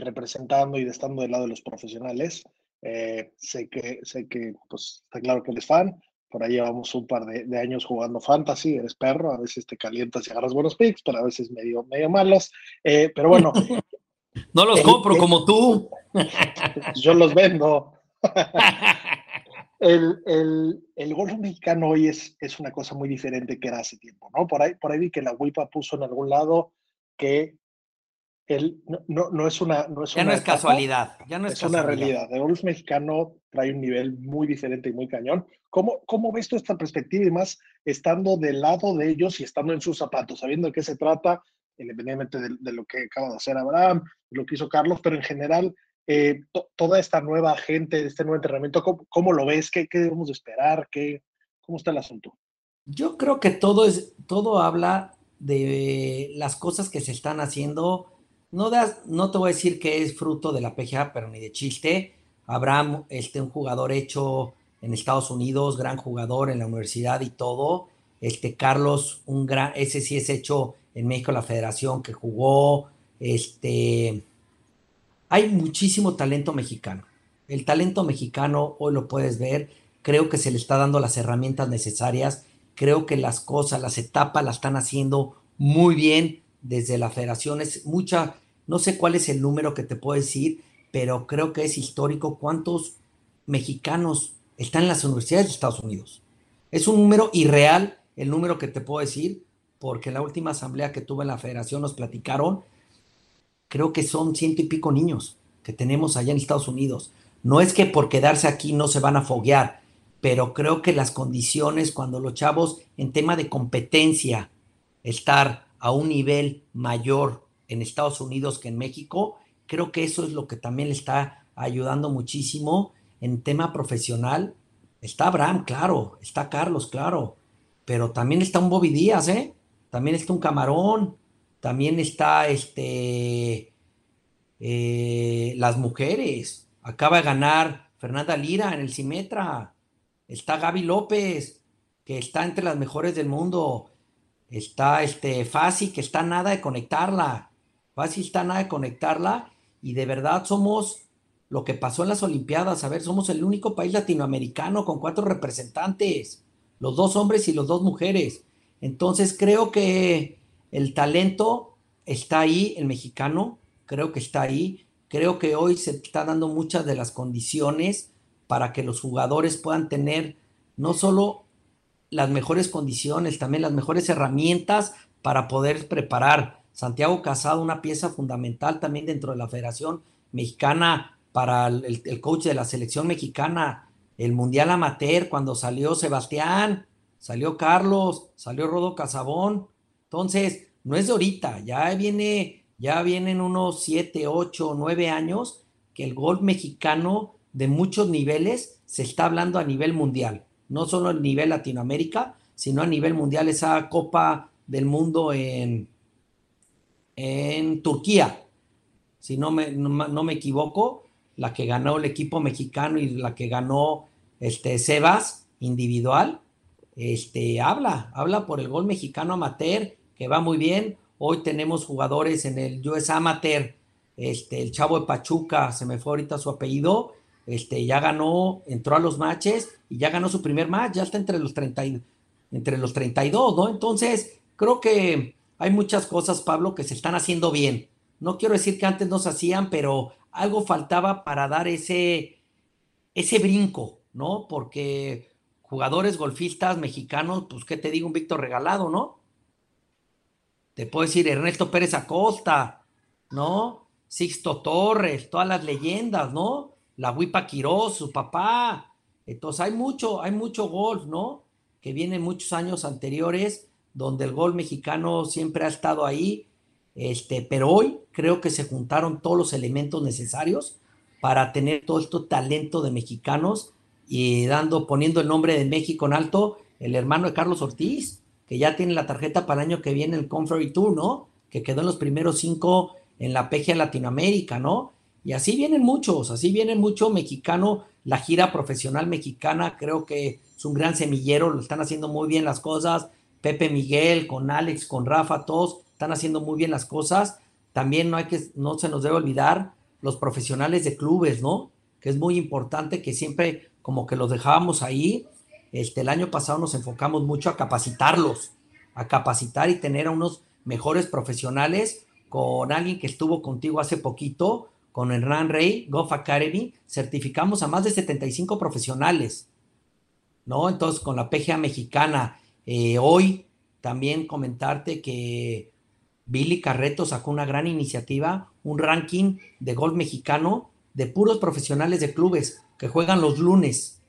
representando y de estando del lado de los profesionales. Eh, sé que, sé que pues, está claro que eres fan, por ahí llevamos un par de, años jugando fantasy, eres perro, a veces te calientas y agarras buenos picks, pero a veces medio, medio malos. Eh, pero bueno. no los compro como tú. yo los vendo. el, el, el, golf mexicano hoy es, es una cosa muy diferente que era hace tiempo, ¿no? Por ahí, por ahí vi que la WIPA puso en algún lado que no, no, es una. No es ya no es casualidad, ya no es, es una realidad. El golf mexicano trae un nivel muy diferente y muy cañón. ¿Cómo, ¿Cómo ves tú esta perspectiva y más estando del lado de ellos y estando en sus zapatos, sabiendo de qué se trata, independientemente de, lo que acaba de hacer Abraham, lo que hizo Carlos, pero en general, eh, toda esta nueva gente, este nuevo entrenamiento, ¿cómo, lo ves? ¿Qué, ¿Qué, debemos de esperar? ¿Qué, ¿Cómo está el asunto? Yo creo que todo, es, todo habla de las cosas que se están haciendo. No, das, no te voy a decir que es fruto de la PGA, pero ni de chiste. Abraham, este, un jugador hecho en Estados Unidos, gran jugador en la universidad y todo. Este Carlos, un gran, ese sí es hecho en México la federación que jugó. Este, hay muchísimo talento mexicano. El talento mexicano hoy lo puedes ver. Creo que se le está dando las herramientas necesarias. Creo que las cosas, las etapas las están haciendo muy bien desde la federación. Es mucha, no sé cuál es el número que te puedo decir, pero creo que es histórico cuántos mexicanos están en las universidades de Estados Unidos. Es un número irreal el número que te puedo decir, porque la última asamblea que tuve en la federación nos platicaron, creo que son ciento y pico niños que tenemos allá en Estados Unidos. No es que por quedarse aquí no se van a foguear, pero creo que las condiciones cuando los chavos en tema de competencia, estar a un nivel mayor en Estados Unidos que en México, creo que eso es lo que también le está ayudando muchísimo en tema profesional. Está Abraham, claro, está Carlos, claro, pero también está un Bobby Díaz, ¿eh? También está un Camarón, también está este, eh, las mujeres. Acaba de ganar Fernanda Lira en el Simetra. Está Gaby López, que está entre las mejores del mundo. Está este Fácil, que está nada de conectarla. Fácil está nada de conectarla y de verdad somos lo que pasó en las Olimpiadas. A ver, somos el único país latinoamericano con cuatro representantes, los dos hombres y los dos mujeres. Entonces creo que el talento está ahí, el mexicano, creo que está ahí. Creo que hoy se está dando muchas de las condiciones para que los jugadores puedan tener no solo las mejores condiciones, también las mejores herramientas para poder preparar Santiago Casado, una pieza fundamental también dentro de la Federación Mexicana para el, coach de la selección mexicana, el Mundial Amateur, cuando salió Sebastián, salió Carlos, salió Rodo Casabón. Entonces, no es de ahorita, ya viene, ya vienen unos siete, ocho, nueve años que el golf mexicano de muchos niveles se está hablando a nivel mundial, no solo a nivel Latinoamérica, sino a nivel mundial, esa Copa del Mundo en, en Turquía, si no me, no, me equivoco, la que ganó el equipo mexicano y la que ganó este Sebas individual, este, habla, habla por el gol mexicano amateur, que va muy bien. Hoy tenemos jugadores en el US Amateur, este, el chavo de Pachuca, se me fue ahorita su apellido, este, ya ganó, entró a los matches y ya ganó su primer match, ya está entre los, 30, entre los 32, ¿no? Entonces, creo que hay muchas cosas, Pablo, que se están haciendo bien. No quiero decir que antes no se hacían, pero algo faltaba para dar ese, ese brinco, ¿no? Porque jugadores golfistas mexicanos, pues, ¿qué te digo? Un Víctor regalado, ¿no? Te puedo decir Ernesto Pérez Acosta, ¿no? Sixto Torres, todas las leyendas, ¿no? La Huipa Quirós, su papá. Entonces hay mucho, hay mucho golf, ¿no? Que viene muchos años anteriores donde el gol mexicano siempre ha estado ahí, este, pero hoy creo que se juntaron todos los elementos necesarios para tener todo este talento de mexicanos y dando, poniendo el nombre de México en alto, el hermano de Carlos Ortiz, que ya tiene la tarjeta para el año que viene el Conferry Tour, ¿no? Que quedó en los primeros cinco en la PGA Latinoamérica, ¿no? Y así vienen muchos, así vienen mucho mexicano, la gira profesional mexicana, creo que es un gran semillero, lo están haciendo muy bien las cosas, Pepe Miguel, con Alex, con Rafa, todos están haciendo muy bien las cosas. También no hay que, no se nos debe olvidar los profesionales de clubes, ¿no? Que es muy importante que siempre como que los dejábamos ahí. Este, el año pasado nos enfocamos mucho a capacitarlos, a capacitar y tener a unos mejores profesionales con alguien que estuvo contigo hace poquito, con Hernán Rey, Golf Academy, certificamos a más de 75 profesionales, ¿no? Entonces, con la PGA mexicana, eh, hoy también comentarte que Billy Carreto sacó una gran iniciativa, un ranking de golf mexicano de puros profesionales de clubes que juegan los lunes.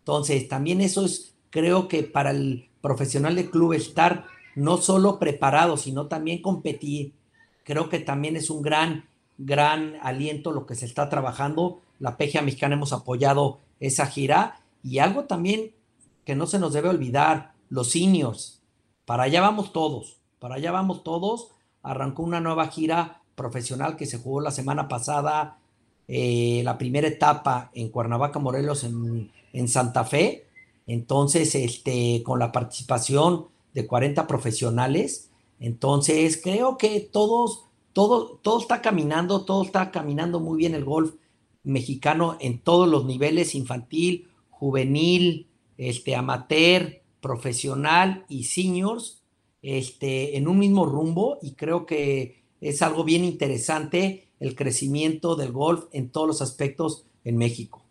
Entonces, también eso es, creo que para el profesional de club estar no solo preparado, sino también competir, creo que también es un gran, gran aliento lo que se está trabajando. La PGA mexicana hemos apoyado esa gira y algo también que no se nos debe olvidar, los seniors. Para allá vamos todos, para allá vamos todos. Arrancó una nueva gira profesional que se jugó la semana pasada, eh, la primera etapa en Cuernavaca, Morelos, en, en, Santa Fe. Entonces, este, con la participación de 40 profesionales. Entonces, creo que todos, todo, todo está caminando, todo está caminando muy bien el golf mexicano en todos los niveles, infantil, juvenil, este, amateur, profesional y seniors este, en un mismo rumbo y creo que es algo bien interesante el crecimiento del golf en todos los aspectos en México.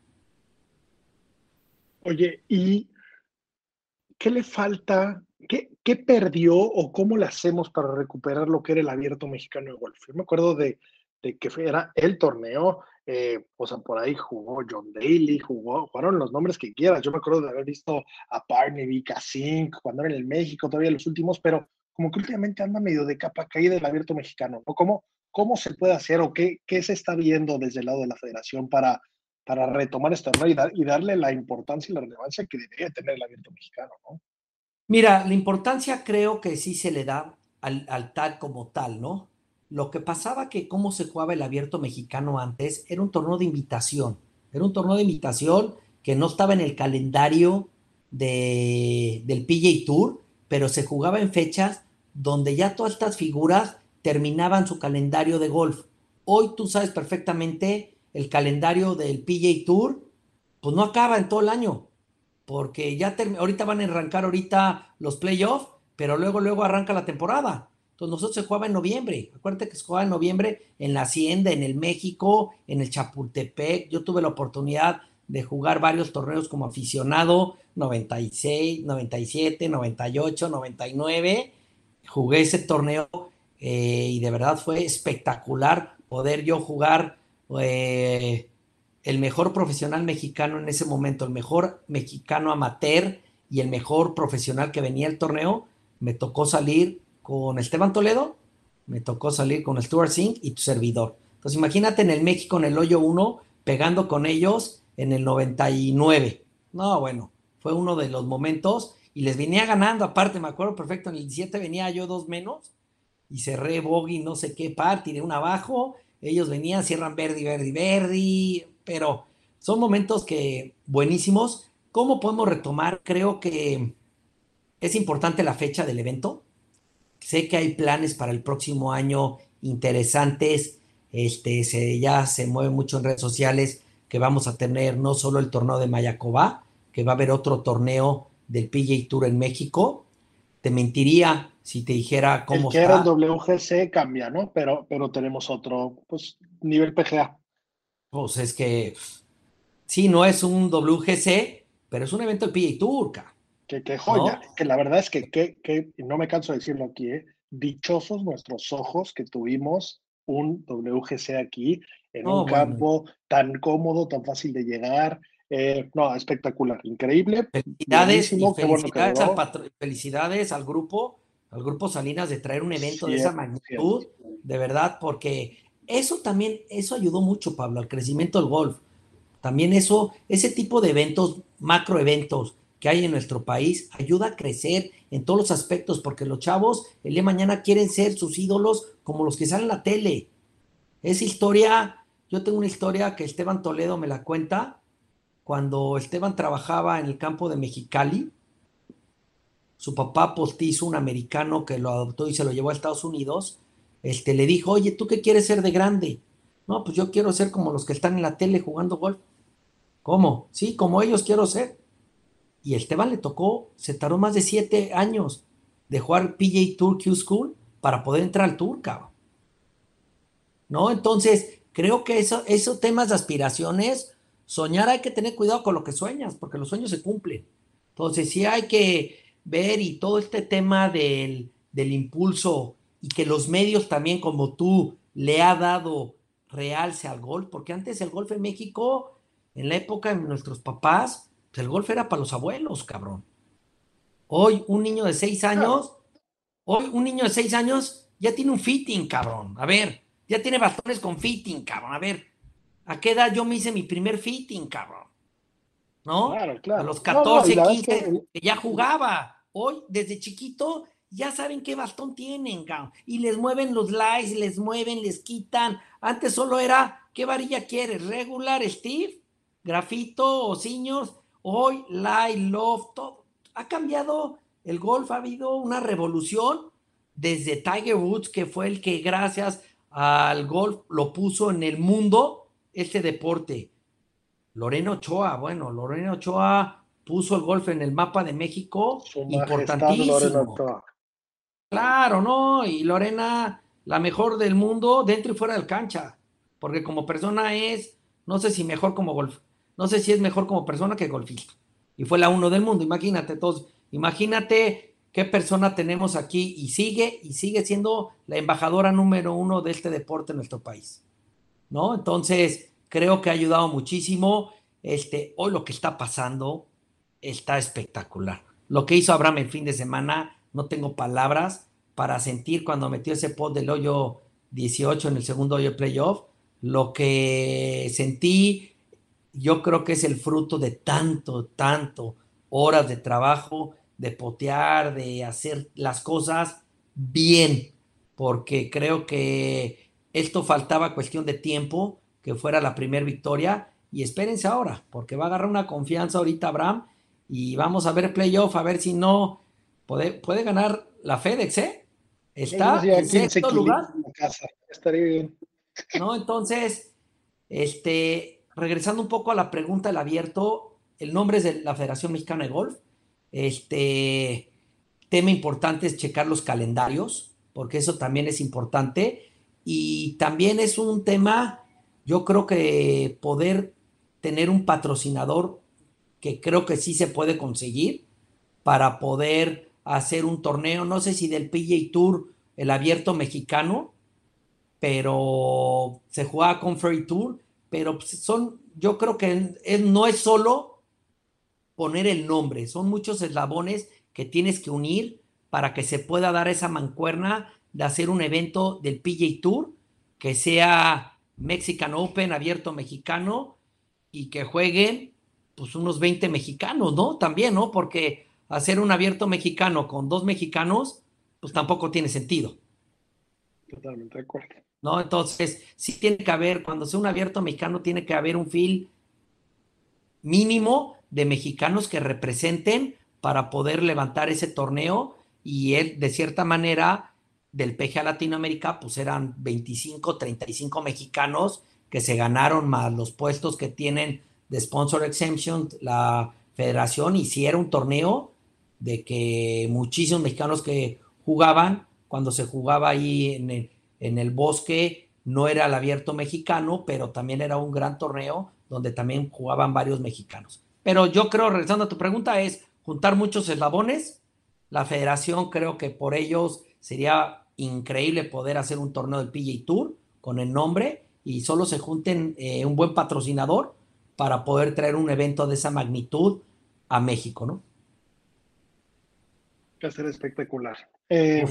Oye, ¿y qué le falta? ¿Qué, ¿Qué perdió o cómo le hacemos para recuperar lo que era el abierto mexicano de golf? Yo me acuerdo de, de que era el torneo eh, o sea, por ahí jugó John Daly, jugó, jugaron los nombres que quieras. Yo me acuerdo de haber visto a Parnevik, Casink, cuando era en el México, todavía los últimos, pero como que últimamente anda medio de capa caída el abierto mexicano, ¿no? ¿Cómo, cómo se puede hacer o qué, qué se está viendo desde el lado de la federación para, para retomar este torneo y, darle la importancia y la relevancia que debería tener el abierto mexicano, ¿no? Mira, la importancia creo que sí se le da al, al tal como tal, ¿no? Lo que pasaba que cómo se jugaba el abierto mexicano antes era un torneo de invitación. Era un torneo de invitación que no estaba en el calendario de, del PJ Tour, pero se jugaba en fechas donde ya todas estas figuras terminaban su calendario de golf. Hoy tú sabes perfectamente el calendario del PJ Tour, pues no acaba en todo el año, porque ya ahorita van a arrancar ahorita los playoffs, pero luego luego arranca la temporada. Entonces nosotros se jugaba en noviembre. Acuérdate que se jugaba en noviembre en la Hacienda, en el México, en el Chapultepec. Yo tuve la oportunidad de jugar varios torneos como aficionado, 96, 97, 98, 99. Jugué ese torneo eh, y de verdad fue espectacular poder yo jugar eh, el mejor profesional mexicano en ese momento, el mejor mexicano amateur y el mejor profesional que venía al torneo. Me tocó salir con Esteban Toledo, me tocó salir con Stuart Singh y tu servidor. Entonces imagínate en el México, en el hoyo 1, pegando con ellos en el 99. No, bueno, fue uno de los momentos y les venía ganando, aparte me acuerdo perfecto, en el 17 venía yo dos menos y cerré bogey no sé qué par, tiré un abajo, ellos venían, cierran Verdi, Verdi, Verdi, pero son momentos que buenísimos. ¿Cómo podemos retomar? Creo que es importante la fecha del evento. Sé que hay planes para el próximo año interesantes. Este, se, ya se mueve mucho en redes sociales que vamos a tener no solo el torneo de Mayacobá, que va a haber otro torneo del PJ Tour en México. Te mentiría si te dijera cómo el que era el WGC cambia, ¿no? Pero, pero tenemos otro, pues, nivel PGA. Pues es que sí, no es un WGC, pero es un evento del PJ Tour, que, joya, que la verdad es que, que, que, no me canso de decirlo aquí, ¿eh? dichosos nuestros ojos que tuvimos un WGC aquí, en un campo tan cómodo, tan fácil de llegar. Eh, no, espectacular, increíble. Felicidades, felicidades, al felicidades, al grupo, al grupo Salinas de traer un evento de esa magnitud, de verdad, porque eso también, eso ayudó mucho, Pablo, al crecimiento del golf. También eso, ese tipo de eventos, macro eventos, que hay en nuestro país ayuda a crecer en todos los aspectos, porque los chavos el de mañana quieren ser sus ídolos como los que salen en la tele. Esa historia, yo tengo una historia que Esteban Toledo me la cuenta, cuando Esteban trabajaba en el campo de Mexicali, su papá postizo, un americano que lo adoptó y se lo llevó a Estados Unidos, este, le dijo, oye, ¿tú qué quieres ser de grande? No, pues yo quiero ser como los que están en la tele jugando golf. ¿Cómo? Sí, como ellos quiero ser. Y Esteban le tocó, se tardó más de siete años de jugar PJ Tour Q School para poder entrar al Tour, cabrón. ¿No? Entonces, creo que eso, esos temas de aspiraciones, soñar hay que tener cuidado con lo que sueñas, porque los sueños se cumplen. Entonces, sí hay que ver y todo este tema del, del impulso y que los medios también, como tú, le ha dado realce al golf, porque antes el golf en México, en la época de nuestros papás, pues el golf era para los abuelos, cabrón. Hoy un niño de seis años, hoy un niño de seis años ya tiene un fitting, cabrón. A ver, ya tiene bastones con fitting, cabrón. A ver, ¿a qué edad yo me hice mi primer fitting, cabrón? ¿No? Claro, claro. A los No, no, 14, y la verdad es 15, que- que ya jugaba. Hoy, desde chiquito, ya saben qué bastón tienen, cabrón. Y les mueven los likes, les mueven, les quitan. Antes solo era, ¿qué varilla quieres? ¿Regular, Steve? ¿Grafito o Seniors? Hoy, Light, Love, todo. Ha cambiado el golf, ha habido una revolución desde Tiger Woods, que fue el que gracias al golf lo puso en el mundo, este deporte. Lorena Ochoa, bueno, Lorena Ochoa puso el golf en el mapa de México, Su importantísimo. Claro, ¿no? Y Lorena, la mejor del mundo, dentro y fuera del cancha, porque como persona es, no sé si mejor como golf, no sé si es mejor como persona que golfista. Y fue la uno del mundo, imagínate, entonces, imagínate qué persona tenemos aquí y sigue, y sigue siendo la embajadora número uno de este deporte en nuestro país, ¿no? Entonces, creo que ha ayudado muchísimo. Este, hoy lo que está pasando está espectacular. Lo que hizo Abraham el fin de semana, no tengo palabras para sentir cuando metió ese pot del hoyo 18 en el segundo hoyo playoff. Lo que sentí, yo creo que es el fruto de tanto, tanto horas de trabajo, de potear, de hacer las cosas bien, porque creo que esto faltaba cuestión de tiempo, que fuera la primera victoria. Y espérense ahora, porque va a agarrar una confianza ahorita Abraham y vamos a ver playoff, a ver si no puede, puede ganar la FedEx, ¿eh? Está en 15 sexto lugar, en la casa. Estaría bien. ¿no? Entonces, este, regresando un poco a la pregunta del abierto, el nombre es de la Federación Mexicana de Golf. Este tema importante es checar los calendarios, porque eso también es importante. Y también es un tema, yo creo que poder tener un patrocinador que creo que sí se puede conseguir para poder hacer un torneo, no sé si del PGA Tour, el abierto mexicano, pero se juega con Ferry Tour, pero pues, son, yo creo que no es solo poner el nombre, son muchos eslabones que tienes que unir para que se pueda dar esa mancuerna de hacer un evento del PGA Tour que sea Mexican Open abierto mexicano y que jueguen pues unos 20 mexicanos, ¿no? También, ¿no? Porque hacer un abierto mexicano con dos mexicanos, pues tampoco tiene sentido. Totalmente de acuerdo. ¿No? Entonces, sí tiene que haber, cuando sea un abierto mexicano, tiene que haber un fil mínimo de mexicanos que representen para poder levantar ese torneo y él, de cierta manera, del PGA Latinoamérica, pues eran 25, 35 mexicanos que se ganaron más los puestos que tienen de sponsor exemption la federación y si era un torneo de que muchísimos mexicanos que jugaban, cuando se jugaba ahí en el, en el bosque, no era el abierto mexicano, pero también era un gran torneo donde también jugaban varios mexicanos. Pero yo creo, regresando a tu pregunta, es juntar muchos eslabones. La federación creo que por ellos sería increíble poder hacer un torneo del PGA Tour con el nombre y solo se junten eh, un buen patrocinador para poder traer un evento de esa magnitud a México, ¿no? Va a ser espectacular. Eh.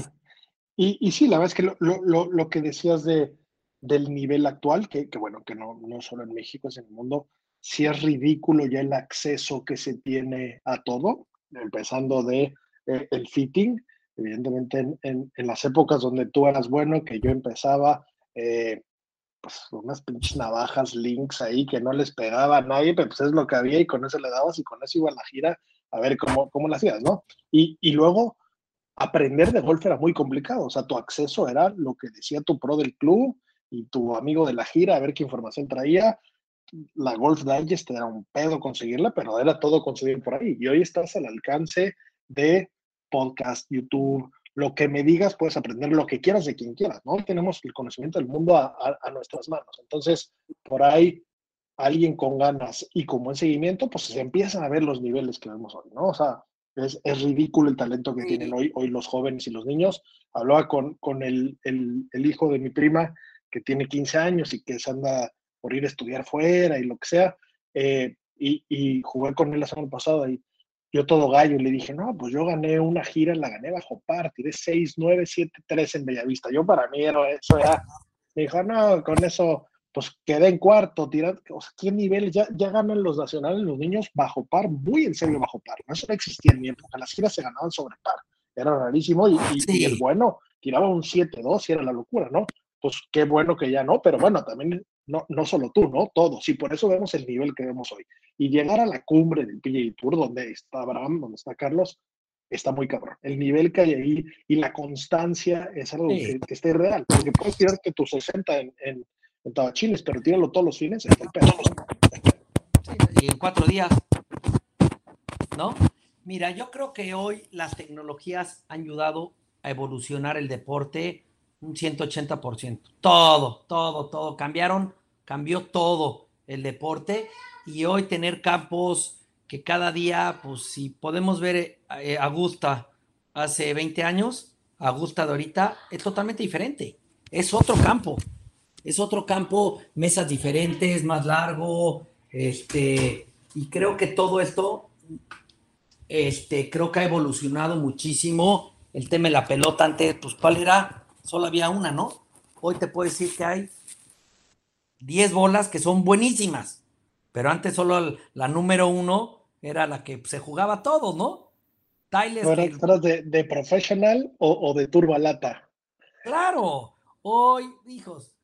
Y, y sí, la verdad es que lo, lo- lo- que decías de, del nivel actual, que, que bueno, que no, no solo en México, es en el mundo, sí es ridículo ya el acceso que se tiene a todo, empezando de eh, el fitting, evidentemente en, en- en las épocas donde tú eras bueno, que yo empezaba, eh, pues unas pinches navajas, links ahí que no les pegaba a nadie, pero pues es lo que había y con eso le dabas y con eso iba a la gira a ver cómo, cómo lo hacías, ¿no? Y, y luego aprender de golf era muy complicado, o sea, tu acceso era lo que decía tu pro del club y tu amigo de la gira, a ver qué información traía. La Golf Digest era un pedo conseguirla, pero era todo conseguir por ahí. Y hoy estás al alcance de podcast, YouTube, lo que me digas, puedes aprender lo que quieras de quien quieras, ¿no? Tenemos el conocimiento del mundo a, nuestras manos. Entonces, por ahí, alguien con ganas y con buen seguimiento, pues se empiezan a ver los niveles que vemos hoy, ¿no? O sea, es, ridículo el talento que tienen hoy, hoy los jóvenes y los niños. Hablaba con, con el, el, el, hijo de mi prima, que tiene 15 años y que se anda por ir a estudiar fuera y lo que sea, eh, y, y, jugué con él la semana pasada y yo todo gallo, le dije, no, pues yo gané una gira, la gané bajo par, tiré 6, 9, 7, 3 en Bellavista. Yo para mí era, eso era, me dijo, no, con eso, pues quedé en cuarto, tiré, o sea, ¿qué nivel? Ya, ya ganan los nacionales los niños bajo par, muy en serio bajo par. Eso no existía en mi época, las giras se ganaban sobre par, era rarísimo y, y, el bueno tiraba un 7-2 y era la locura, ¿no? Pues qué bueno que ya no, pero bueno, también no, no solo tú, ¿no? Todos. Y por eso vemos el nivel que vemos hoy. Y llegar a la cumbre del PGA Tour, donde está Abraham, donde está Carlos, está muy cabrón. El nivel que hay ahí y la constancia es algo que, esté real. Porque puedes tirarte tus 60 en, en, en Tabachines, pero tíralo todos los fines, en cuatro días, ¿no? Mira, yo creo que hoy las tecnologías han ayudado a evolucionar el deporte un 180%. Todo, todo, todo. Cambiaron, cambió todo el deporte y hoy tener campos que cada día, pues si podemos ver eh, Augusta hace 20 años, Augusta de ahorita es totalmente diferente. Es otro campo. Es otro campo, mesas diferentes, más largo, este, y creo que todo esto, este, creo que ha evolucionado muchísimo. El tema de la pelota antes, pues, ¿cuál era? solo había una, ¿no? Hoy te puedo decir que hay 10 bolas que son buenísimas, pero antes solo la número uno era la que se jugaba todo, ¿no? Tyler. de, de professional o, o de turbalata? Claro, hoy, hijos,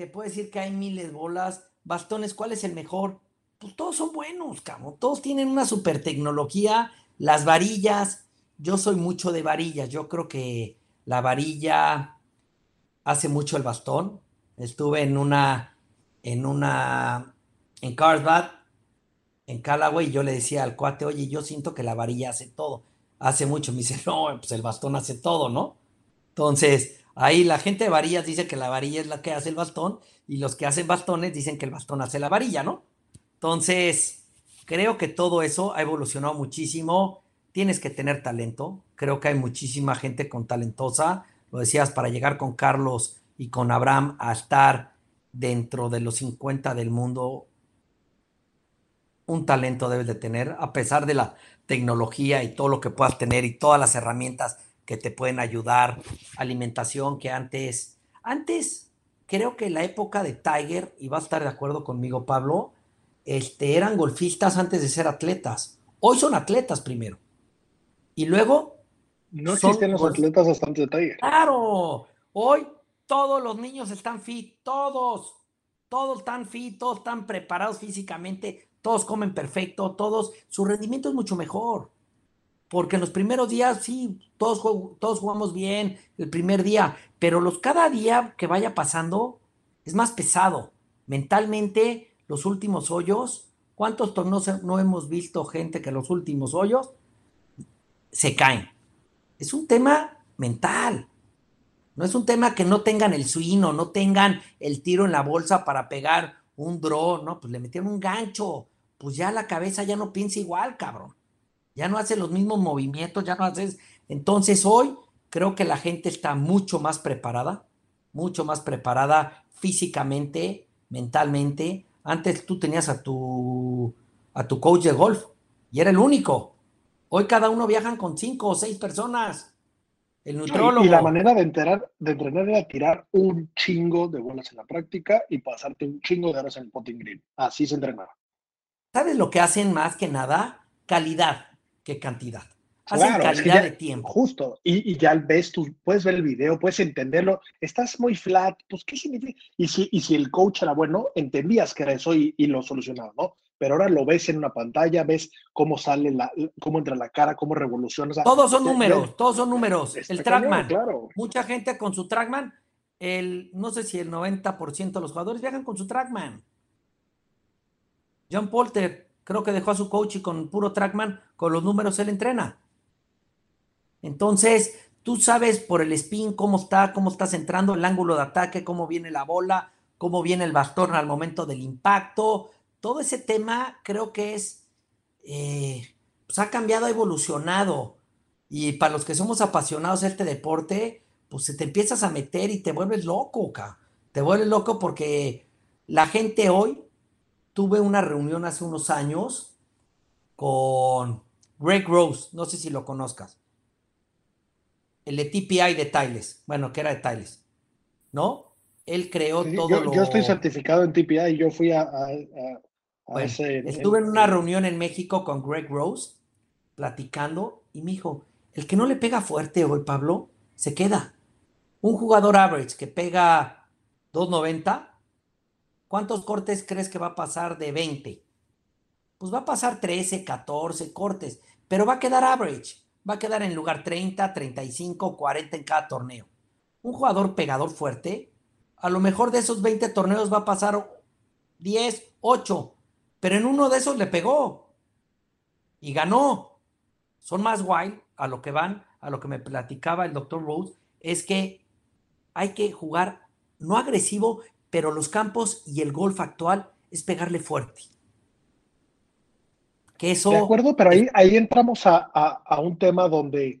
te puedo decir que hay miles bolas, bastones, ¿cuál es el mejor? Pues todos son buenos, cabrón, todos tienen una super tecnología, las varillas, yo soy mucho de varillas, yo creo que la varilla hace mucho el bastón. Estuve en una, en una, en Carlsbad, en Callaway, y yo le decía al cuate, oye, yo siento que la varilla hace todo. Hace mucho. Me dice, no, pues el bastón hace todo, ¿no? Entonces, ahí la gente de varillas dice que la varilla es la que hace el bastón, y los que hacen bastones dicen que el bastón hace la varilla, ¿no? Entonces, creo que todo eso ha evolucionado muchísimo tienes que tener talento. Creo que hay muchísima gente con talentosa. Lo decías, para llegar con Carlos y con Abraham a estar dentro de los 50 del mundo, un talento debes de tener, a pesar de la tecnología y todo lo que puedas tener y todas las herramientas que te pueden ayudar, alimentación que antes, antes creo que la época de Tiger, y va a estar de acuerdo conmigo Pablo, este, eran golfistas antes de ser atletas. Hoy son atletas primero. Y luego... No existen los atletas hasta antes de Tiger. Claro, hoy todos los niños están fit, todos, todos están fit, todos están preparados físicamente, todos comen perfecto, todos, su rendimiento es mucho mejor. Porque en los primeros días, sí, todos, todos jugamos bien el primer día, pero los cada día que vaya pasando es más pesado. Mentalmente, los últimos hoyos, ¿cuántos torneos no hemos visto gente que los últimos hoyos se caen. Es un tema mental. No es un tema que no tengan el swing o no tengan el tiro en la bolsa para pegar un draw, ¿no? Pues le metieron un gancho. Pues ya la cabeza ya no piensa igual, cabrón. Ya no hace los mismos movimientos, ya no haces. Entonces hoy creo que la gente está mucho más preparada, mucho más preparada físicamente, mentalmente. Antes tú tenías a tu, a tu coach de golf y era el único. Hoy cada uno viajan con cinco o seis personas. El nutrólogo. Y, la manera de, enterar, de entrenar era tirar un chingo de bolas en la práctica y pasarte un chingo de horas en el potting green. Así se entrenaba. ¿Sabes lo que hacen más que nada? Calidad que cantidad. Hacen calidad de tiempo. Justo. Y, ya ves, tú puedes ver el video, puedes entenderlo. Estás muy flat, pues ¿qué significa? Y si, y si el coach era bueno, entendías que era eso y, y lo solucionaba, ¿no? pero ahora lo ves en una pantalla, ves cómo sale, la, cómo entra la cara, cómo revoluciona. todos son números, todos son números. El trackman, claro. mucha gente con su trackman, el, no sé si el 90% de los jugadores viajan con su trackman. John Polter creo que dejó a su coach y con puro trackman, con los números él entrena. Entonces, tú sabes por el spin cómo está, cómo estás entrando, el ángulo de ataque, cómo viene la bola, cómo viene el bastón al momento del impacto. Todo ese tema creo que es, eh, pues ha cambiado, ha evolucionado. Y para los que somos apasionados de este deporte, pues te empiezas a meter y te vuelves loco, ca. Te vuelves loco porque la gente hoy, tuve una reunión hace unos años con Greg Rose, no sé si lo conozcas. El de TPI de Tiles, bueno, que era de Tiles, ¿no? Él creó Sí, todo yo, lo... yo estoy certificado en TPI y yo fui a, a- a- a Bueno, ese- estuve en una reunión en México con Greg Rose, platicando, y me dijo, el que no le pega fuerte hoy, Pablo, se queda. Un jugador average que pega 2.90, ¿cuántos cortes crees que va a pasar de 20? Pues va a pasar 13, 14 cortes, pero va a quedar average. Va a quedar en lugar 30, 35, 40 en cada torneo. Un jugador pegador fuerte, a lo mejor de esos 20 torneos va a pasar 10, 8, pero en uno de esos le pegó y ganó. Son más guay a lo que van, a lo que me platicaba el doctor Rose, es que hay que jugar no agresivo, pero los campos y el golf actual es pegarle fuerte. Que eso... De acuerdo, pero ahí, ahí entramos a, a- a un tema donde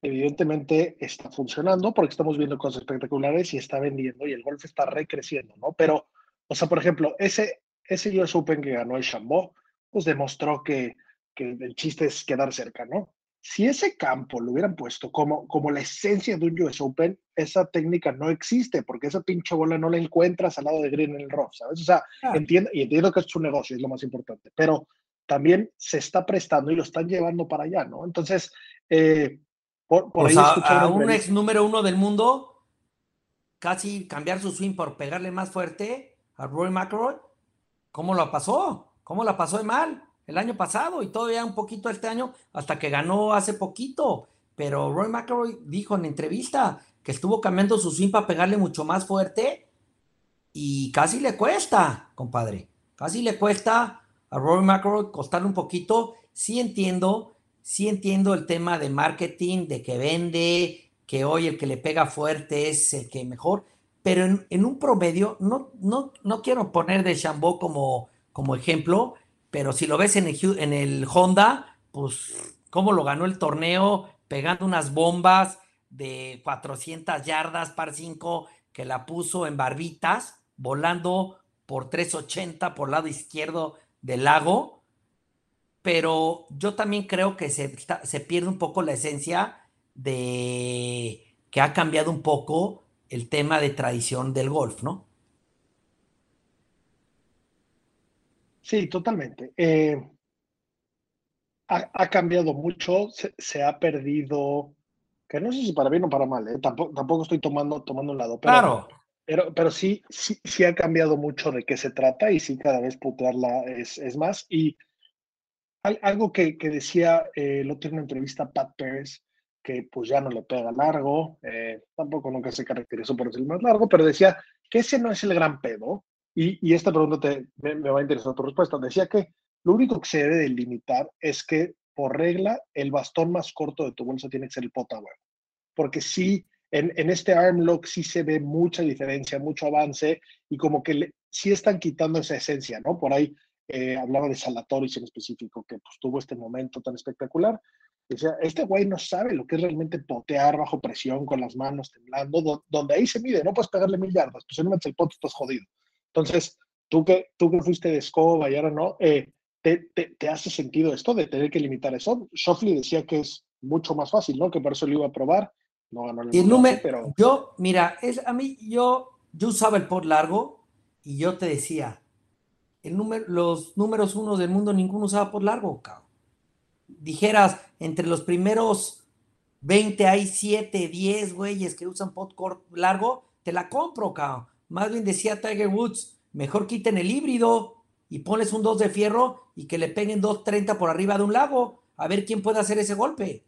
evidentemente está funcionando porque estamos viendo cosas espectaculares y está vendiendo y el golf está recreciendo, ¿no? Pero, o sea, por ejemplo, ese, ese US Open que ganó el Chambó, pues demostró que, que el chiste es quedar cerca, ¿no? Si ese campo lo hubieran puesto como, como la esencia de un US Open, esa técnica no existe porque esa pinche bola no la encuentras al lado de green en el rough, ¿sabes? O sea, Claro. entiendo, y entiendo que es su negocio, es lo más importante, pero también se está prestando y lo están llevando para allá, ¿no? Entonces, eh, por, por O ahí sea, a un entrevista- ex número uno del mundo, casi cambiar su swing por pegarle más fuerte a Roy McIlroy, ¿cómo lo pasó? ¿Cómo la pasó de mal el año pasado y todavía un poquito este año hasta que ganó hace poquito? Pero Roy McIlroy dijo en entrevista que estuvo cambiando su swing para pegarle mucho más fuerte y casi le cuesta, compadre. Casi le cuesta a Roy McIlroy costarle un poquito. Sí entiendo, sí entiendo el tema de marketing, de que vende, que hoy el que le pega fuerte es el que mejor, pero en, en un promedio, no, no, no quiero poner de Chambó como, como ejemplo, pero si lo ves en el, Honda, pues cómo lo ganó el torneo, pegando unas bombas de 400 yardas par 5 que la puso en barbitas, volando por 380 por lado izquierdo del lago. Pero yo también creo que se, se pierde un poco la esencia de que ha cambiado un poco el tema de tradición del golf, ¿no? Sí, totalmente. Eh, ha, ha cambiado mucho, se, se ha perdido, que no sé si para bien o para mal, eh, Tampoco, tampoco estoy tomando, tomando un lado, pero, Claro, pero, pero sí, sí, sí ha cambiado mucho de qué se trata y sí cada vez putearla es, es más. Y al- algo que, que decía eh, el otro en una entrevista Pat Pérez, que pues ya no le pega largo, eh, tampoco nunca se caracterizó por ser el más largo, pero decía que ese no es el gran pedo. Y, y esta pregunta te, me, me va a interesar tu respuesta. Decía que lo único que se debe delimitar es que por regla el bastón más corto de tu bolsa tiene que ser el pota huevo. Porque sí, en, en este arm lock sí se ve mucha diferencia, mucho avance y como que le- sí están quitando esa esencia, ¿no? Por ahí eh, hablaba de Salatoris en específico, que pues, tuvo este momento tan espectacular. Decía, este güey no sabe lo que es realmente potear bajo presión, con las manos temblando, do- donde ahí se mide, no puedes pegarle mil yardas, pues si no metes el pot estás jodido. Entonces, tú que, tú que fuiste de escoba y ahora no, eh, te, te, te hace sentido esto de tener que limitar eso? Shoffley decía que es mucho más fácil, ¿no? Que por eso lo iba a probar, no ganó el Y el número, pero yo, mira, es, a mí, yo, yo usaba el pot largo y yo te decía, el número, los números uno del mundo, ninguno usaba pot largo, cabrón. Dijeras, entre los primeros 20 hay 7, 10 güeyes que usan pot largo, te la compro, cabrón. Más bien decía Tiger Woods, mejor quiten el híbrido, y pones un 2 de fierro y que le peguen 2.30 por arriba de un lago, a ver quién puede hacer ese golpe.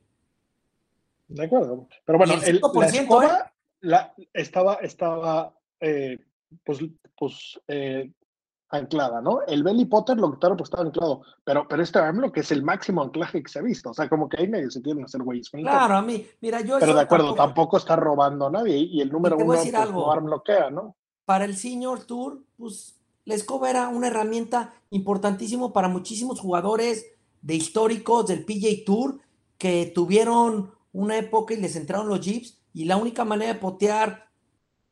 De acuerdo. Pero bueno, el el- la 5%, escoba la- estaba, estaba eh, pues, pues eh, anclada, ¿no? El Belly Potter lo quitaron pues estaba anclado, pero, pero este AMLO que es el máximo anclaje que se ha visto, o sea, como que ahí medio se quieren hacer güeyes Claro, a mí, mira, yo Pero de acuerdo, tampoco- tampoco está robando a nadie y el número uno pues, algo. no arm bloquea, ¿no? Para el Senior Tour, pues la escoba era una herramienta importantísimo para muchísimos jugadores de históricos del PJ Tour que tuvieron una época y les entraron los jeeps y la única manera de potear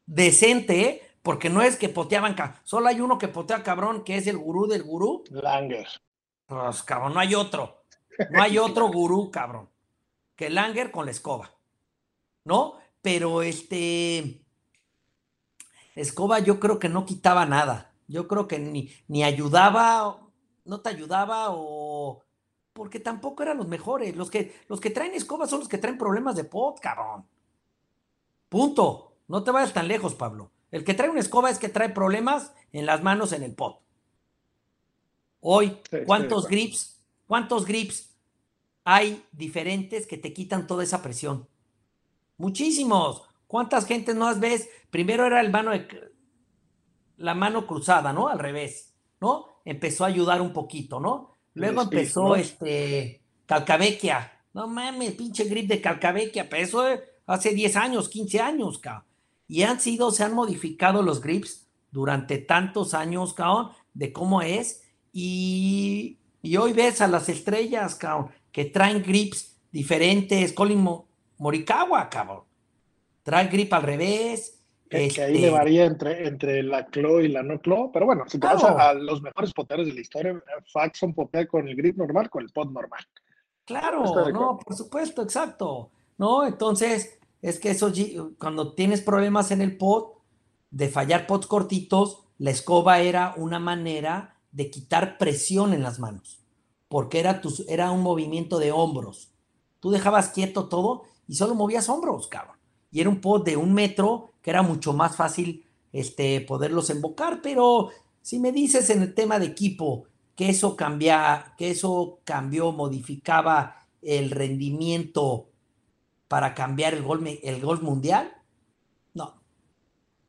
decente, ¿eh? porque no es que poteaban, solo hay uno que potea cabrón, que es el gurú del gurú, Langer. pues cabrón, no hay otro, no hay otro gurú, cabrón, que Langer con la escoba, ¿no? Pero este, escoba yo creo que no quitaba nada, yo creo que ni, ni ayudaba, no te ayudaba o... Porque tampoco eran los mejores. Los que, los que traen escoba son los que traen problemas de pot, cabrón. Punto. No te vayas tan lejos, Pablo. El que trae una escoba es que trae problemas en las manos en el pot. Hoy, Sí, ¿cuántos grips, cuántos grips hay diferentes que te quitan toda esa presión? Muchísimos. ¿Cuántas gentes no las ves? Primero era el mano de, la mano cruzada, ¿no? Al revés, ¿no? Empezó a ayudar un poquito, ¿no? Luego empezó ¿no? este Calcabequia. No mames, pinche grip de Calcabequia, pero eso hace 10 años, 15 años, cabrón. Y han sido, se han modificado los grips durante tantos años, cabrón, de cómo es. Y, y hoy ves a las estrellas, cabrón, que traen grips diferentes. Colin Mo- Morikawa, cabrón. Trae grip al revés. Que, que ahí este, le varía entre, entre la CLO y la no CLO, pero bueno, si te vas a, a los mejores poteros de la historia, Faxon potea con el grip normal, con el pot normal. Claro, no, por supuesto, exacto. No, entonces, es que eso, cuando tienes problemas en el pot, de fallar pots cortitos, la escoba era una manera de quitar presión en las manos, porque era, tu, era un movimiento de hombros. Tú dejabas quieto todo y solo movías hombros, cabrón. Y era un pot de un metro que era mucho más fácil este, poderlos embocar, pero si me dices en el tema de equipo que eso cambia, que eso cambió, modificaba el rendimiento para cambiar el gol, el gol mundial, no.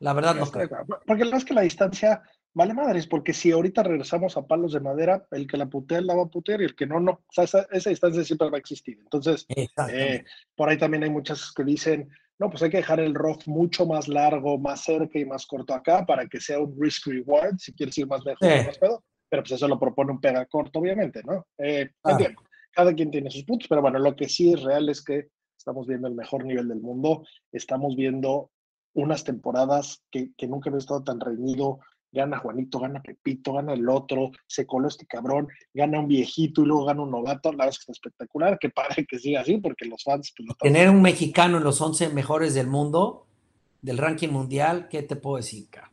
La verdad no creo. acuerdo. Porque la verdad es que la distancia vale madres, porque si ahorita regresamos a palos de madera, el que la putea la va a putear y el que no, no. O sea, esa, esa distancia siempre va a existir. Entonces, eh, por ahí también hay muchas que dicen, no, pues hay que dejar el rough mucho más largo, más cerca y más corto acá para que sea un risk reward, si quieres ir más lejos, más pedo. Pero pues eso lo propone un pega corto, obviamente, ¿no? Eh, Claro. entiendo. Cada quien tiene sus puntos, pero bueno, lo que sí es real es que estamos viendo el mejor nivel del mundo, estamos viendo unas temporadas que, que nunca había estado tan reñido. Gana Juanito, gana Pepito, gana el otro, se coló este cabrón, gana un viejito y luego gana un novato. La verdad es que está espectacular, que pare que siga así, porque los fans pues, lo Tener un mexicano en los 11 mejores del mundo, del ranking mundial, ¿qué te puedo decir, cabrón?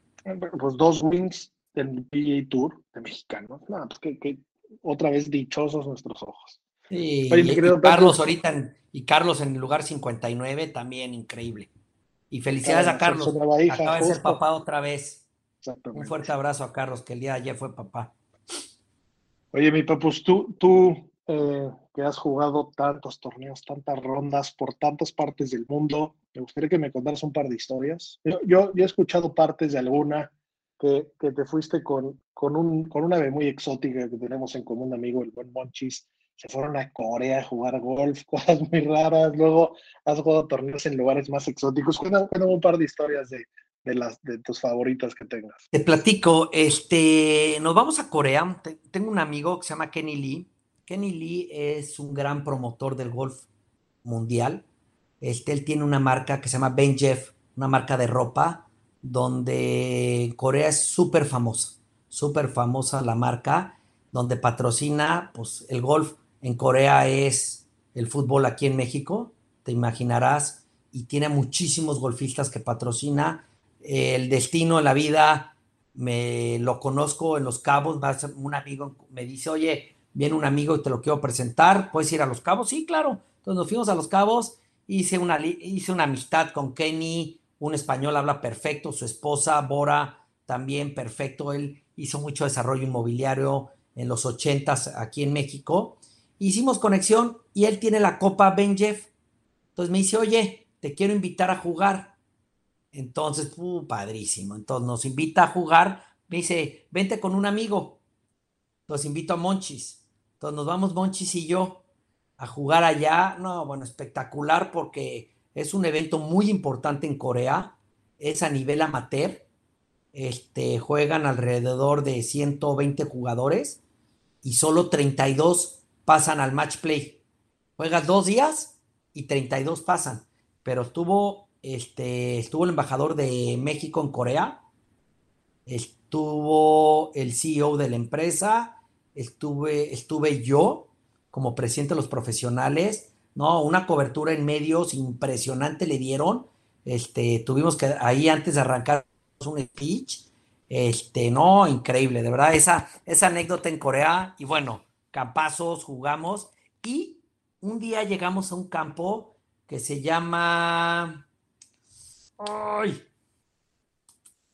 pues dos wins del PGA Tour de mexicanos. No, pues que, que otra vez dichosos nuestros ojos. Sí, Oye, y-. Carlos ahorita en- y Carlos en el lugar 59 también increíble. Y felicidades a Cada Carlos. hija, Acaba de ser papá otra vez. Un fuerte abrazo a Carlos, que el día de ayer fue papá. Oye, mi papus, tú, tú eh, que has jugado tantos torneos, tantas rondas por tantas partes del mundo, me gustaría que me contaras un par de historias. Yo, yo, yo he escuchado partes de alguna que, que te fuiste con, con, un, con una ave muy exótica que tenemos en común, amigo, el buen Monchis. Se fueron a Corea a jugar golf, cosas muy raras. Luego has jugado torneos en lugares más exóticos. Cuéntame un par de historias de, de, las, de tus favoritas que tengas. Te platico, este, nos vamos a Corea. Te- Tengo un amigo que se llama Kenny Lee. Kenny Lee es un gran promotor del golf mundial. Este, él tiene una marca que se llama Ben Jeff, una marca de ropa, donde Corea es súper famosa, súper famosa la marca, donde patrocina, pues el golf en Corea es el fútbol aquí en México, te imaginarás, y tiene muchísimos golfistas que patrocina. El destino de la vida me lo conozco en Los Cabos, un amigo me dice, oye, viene un amigo y te lo quiero presentar, ¿puedes ir a Los Cabos? Sí, claro. Entonces nos fuimos a Los Cabos, hice una, hice una amistad con Kenny, un español habla perfecto, su esposa, Bora, también perfecto. Él hizo mucho desarrollo inmobiliario en los ochentas aquí en México. Hicimos conexión y él tiene la Copa Ben Jeff. Entonces me dice, oye, te quiero invitar a jugar. Entonces, uh, padrísimo. Entonces nos invita a jugar. Me dice, vente con un amigo. Los invito a Monchis. Entonces nos vamos Monchis y yo a jugar allá. No, bueno, espectacular porque es un evento muy importante en Corea. Es a nivel amateur. Este, juegan alrededor de 120 jugadores y solo 32 pasan al match play. Juegas dos días y 32 pasan. Pero estuvo, este, estuvo el embajador de México en Corea, estuvo el CEO de la empresa, estuve, estuve yo como presidente de los profesionales, no, una cobertura en medios impresionante le dieron. Este, tuvimos que ahí antes de arrancar un speech. Este, no, increíble, de verdad, esa, esa anécdota en Corea. Y bueno, campazos, jugamos. Y un día llegamos a un campo que se llama. ¡Ay!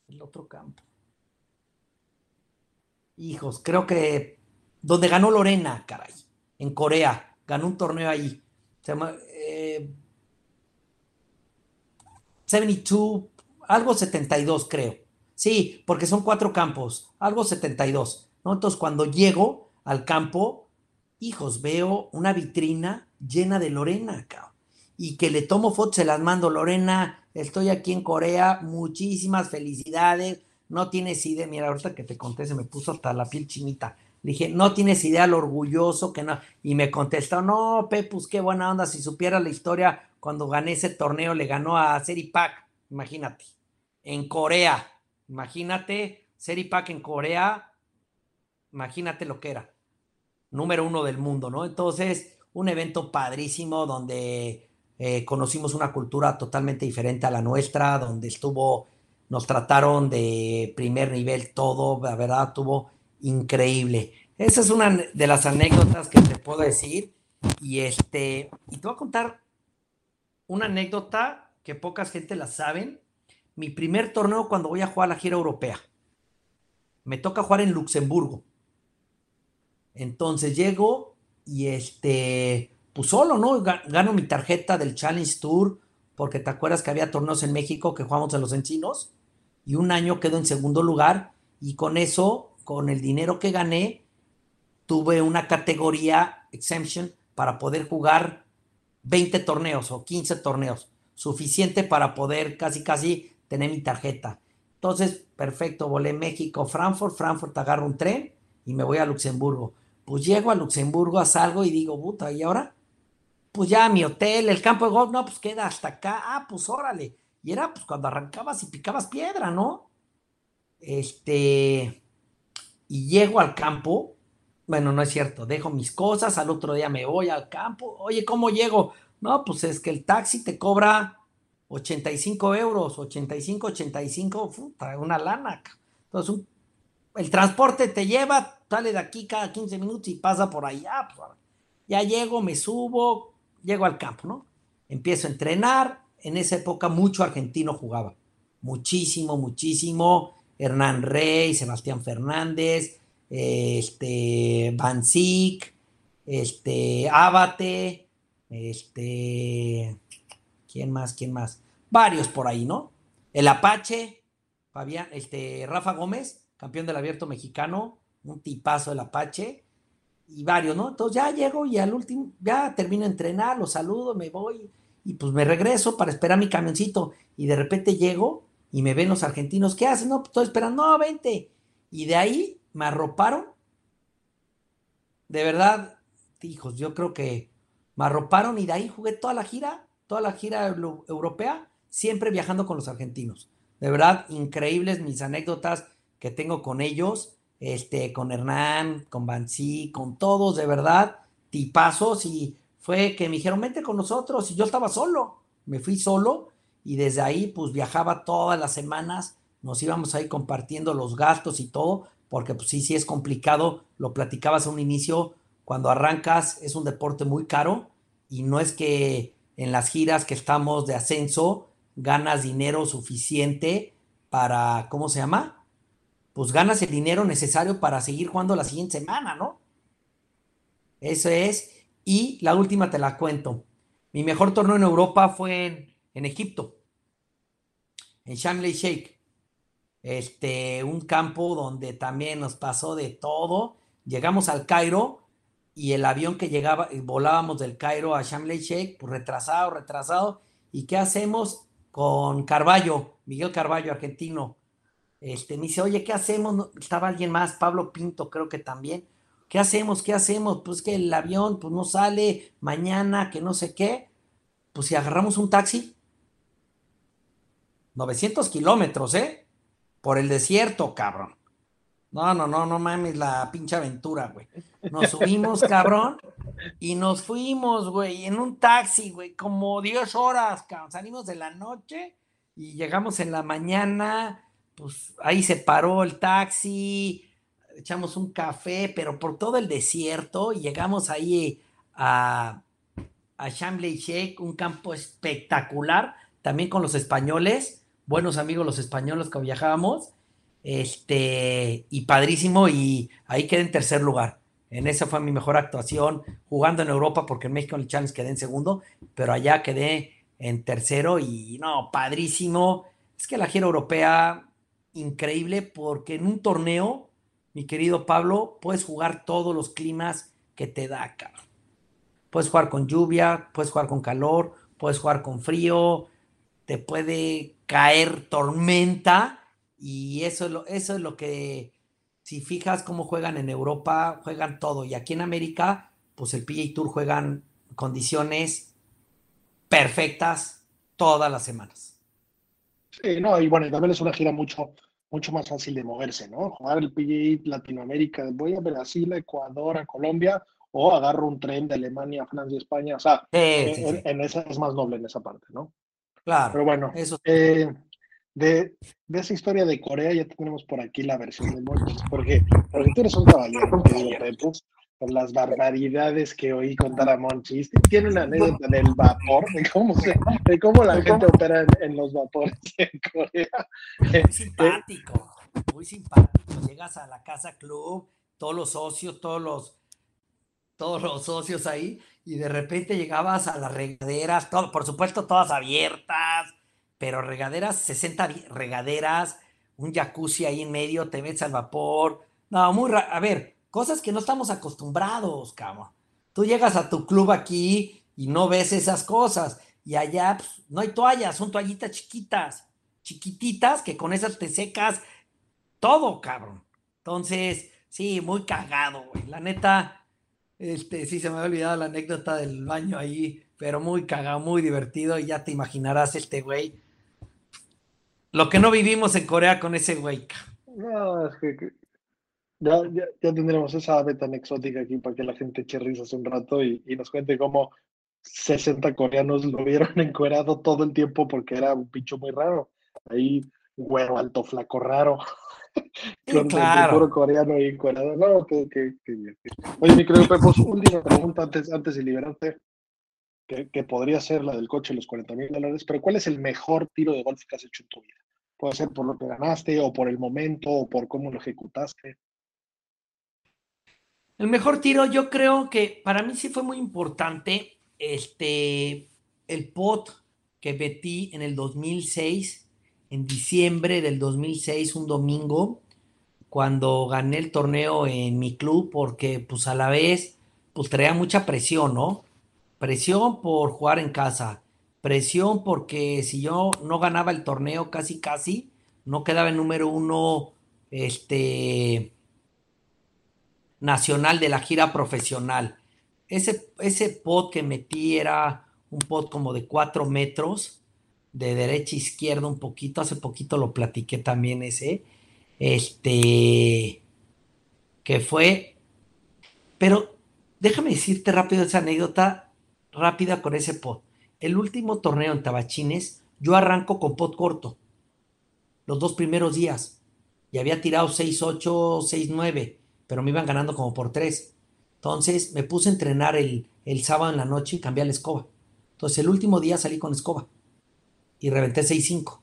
El otro campo. Hijos, creo que. Donde ganó Lorena, caray. En Corea. Ganó un torneo ahí. Se llama. Eh, 72, algo 72, creo. Sí, porque son cuatro campos, algo 72. ¿no? Entonces, cuando llego al campo, hijos, veo una vitrina llena de Lorena, cabrón. Y que le tomo fotos, se las mando, Lorena, estoy aquí en Corea, muchísimas felicidades. No tienes idea, mira, ahorita que te conté, se me puso hasta la piel chinita. Dije, no tienes idea lo orgulloso que no. Y me contestó, no, Pepus, qué buena onda. Si supiera la historia, cuando gané ese torneo, le ganó a Seripak, imagínate, en Corea. Imagínate, Seripak en Corea, imagínate lo que era. Número uno del mundo, ¿no? Entonces, un evento padrísimo donde eh, conocimos una cultura totalmente diferente a la nuestra, donde estuvo, nos trataron de primer nivel todo, la verdad, tuvo increíble. Esa es una de las anécdotas que te puedo decir. Y este, y te voy a contar una anécdota que pocas gente la saben. Mi primer torneo cuando voy a jugar la gira europea. Me toca jugar en Luxemburgo. Entonces llego y este, pues solo, ¿no? Gano mi tarjeta del Challenge Tour, porque te acuerdas que había torneos en México que jugamos en los encinos, y un año quedo en segundo lugar, y con eso, con el dinero que gané, tuve una categoría exemption para poder jugar 20 torneos o 15 torneos, suficiente para poder casi, casi tener mi tarjeta. Entonces, perfecto, volé México, Frankfurt, Frankfurt agarro un tren y me voy a Luxemburgo. Pues llego a Luxemburgo, salgo y digo, puta, ¿y ahora? Pues ya mi hotel, el campo de golf, no, pues queda hasta acá. Ah, pues órale. Y era pues cuando arrancabas y picabas piedra, ¿no? Este, y llego al campo, bueno, no es cierto, dejo mis cosas, al otro día me voy al campo, oye, ¿cómo llego? No, pues es que el taxi te cobra 85 euros, 85, 85, puta, una lana. Entonces, el transporte te lleva, sale de aquí cada 15 minutos y pasa por allá. Pues, ya llego, me subo, llego al campo, ¿no? Empiezo a entrenar. En esa época mucho argentino jugaba. Muchísimo, muchísimo. Hernán Rey, Sebastián Fernández, este, Van este, Abate, este, ¿quién más? ¿Quién más? Varios por ahí, ¿no? El Apache, Fabián, este, Rafa Gómez, campeón del abierto mexicano, un tipazo del Apache, y varios, ¿no? Entonces ya llego y al último, ya termino de entrenar, los saludo, me voy, y pues me regreso para esperar mi camioncito, y de repente llego y me ven los argentinos, ¿qué hacen? No, pues estoy esperando, no, vente. Y de ahí me arroparon. De verdad, hijos, yo creo que me arroparon y de ahí jugué toda la gira, toda la gira europea, siempre viajando con los argentinos. De verdad, increíbles mis anécdotas que tengo con ellos, este, con Hernán, con Bansi, con todos, de verdad, tipazos. Y fue que me dijeron, vente con nosotros. Y yo estaba solo, me fui solo y desde ahí pues viajaba todas las semanas, nos íbamos ahí compartiendo los gastos y todo, porque pues sí, sí es complicado, lo platicabas a un inicio, cuando arrancas es un deporte muy caro y no es que en las giras que estamos de ascenso ganas dinero suficiente para, ¿cómo se llama? Pues ganas el dinero necesario para seguir jugando la siguiente semana, ¿no? Eso es. Y la última te la cuento. Mi mejor torneo en Europa fue en, en Egipto, en Shamley Sheikh. Este, un campo donde también nos pasó de todo. Llegamos al Cairo y el avión que llegaba, volábamos del Cairo a Shamley Sheikh, pues retrasado, retrasado. ¿Y qué hacemos con Carballo, Miguel Carballo, argentino? Este, me dice, oye, ¿qué hacemos? Estaba alguien más, Pablo Pinto, creo que también. ¿Qué hacemos? ¿Qué hacemos? Pues que el avión pues no sale mañana, que no sé qué. Pues si agarramos un taxi, 900 kilómetros, ¿eh? Por el desierto, cabrón. No, no, no, no mames la pinche aventura, güey. Nos subimos, cabrón, y nos fuimos, güey, en un taxi, güey, como 10 horas, cabrón. Salimos de la noche y llegamos en la mañana, pues ahí se paró el taxi, echamos un café, pero por todo el desierto, y llegamos ahí a, a Shambley Sheikh, un campo espectacular, también con los españoles, buenos amigos los españoles que viajábamos este, y padrísimo, y ahí quedé en tercer lugar. En esa fue mi mejor actuación, jugando en Europa, porque en México en el Challenge quedé en segundo, pero allá quedé en tercero y no, padrísimo. Es que la gira europea, increíble, porque en un torneo, mi querido Pablo, puedes jugar todos los climas que te da, cabrón. Puedes jugar con lluvia, puedes jugar con calor, puedes jugar con frío, te puede caer tormenta y eso es lo, eso es lo que, si fijas cómo juegan en Europa, juegan todo. Y aquí en América, pues el PGA Tour juegan condiciones perfectas todas las semanas. Sí, no, y bueno, también es una gira mucho, mucho más fácil de moverse, ¿no? Jugar el PGA Latinoamérica, voy a Brasil, a Ecuador, a Colombia, o agarro un tren de Alemania, Francia, España, o sea, Sí, sí, en, sí. en esa es más noble en esa parte, ¿no? Claro. Pero bueno, Eso eh, de, de esa historia de Corea ya tenemos por aquí la versión de Monchis, porque, porque tú eres un caballero, querido Pepe, por las barbaridades que oí contar a Monchis. Tiene una anécdota del vapor, de cómo, se, de cómo la gente opera en, en los vapores en Corea. muy simpático, muy simpático. Llegas a la casa club, todos los socios, todos los, todos los socios ahí, y de repente llegabas a las regaderas, todo, por supuesto, todas abiertas, pero regaderas, 60 vi- regaderas, un jacuzzi ahí en medio, te metes al vapor. No, muy ra- A ver, cosas que no estamos acostumbrados, cabrón. Tú llegas a tu club aquí y no ves esas cosas. Y allá pues, no hay toallas, son toallitas chiquitas, chiquititas, que con esas te secas todo, cabrón. Entonces, sí, muy cagado, güey. La neta, este, sí se me había olvidado la anécdota del baño ahí, pero muy cagado, muy divertido. Y ya te imaginarás este güey. Lo que no vivimos en Corea con ese güey. No, es que- ya, ya, ya tendremos esa ave tan exótica aquí para que la gente eche risas un rato y, y nos cuente cómo 60 coreanos lo vieron encuerado todo el tiempo porque era un bicho muy raro. Ahí, güero, alto, flaco, raro. Sí, Con el claro. puro coreano y encuerado. No, que, que, que bien. Oye, mi querido Pepos, última pregunta antes, antes de liberarte, que, que podría ser la del coche, los 40 mil dólares, pero ¿cuál es el mejor tiro de golf que has hecho en tu vida? Puede ser por lo que ganaste, o por el momento, o por cómo lo ejecutaste. El mejor tiro, yo creo que para mí sí fue muy importante este, el pot que metí en el 2006, en diciembre del 2006, un domingo, cuando gané el torneo en mi club, porque pues a la vez, pues traía mucha presión, ¿no? Presión por jugar en casa, presión porque si yo no ganaba el torneo casi casi, no quedaba el número uno, este, nacional de la gira profesional. Ese, ese pot que metí era un pot como de cuatro metros, de derecha a izquierda un poquito, hace poquito lo platiqué también ese, este, que fue, pero déjame decirte rápido esa anécdota rápida con ese pot. El último torneo en Tabachines, yo arranco con pot corto, los dos primeros días, y había tirado 6-8, 6-9 pero me iban ganando como por tres. Entonces me puse a entrenar el, el sábado en la noche y cambié la escoba. Entonces el último día salí con escoba y reventé 6-5.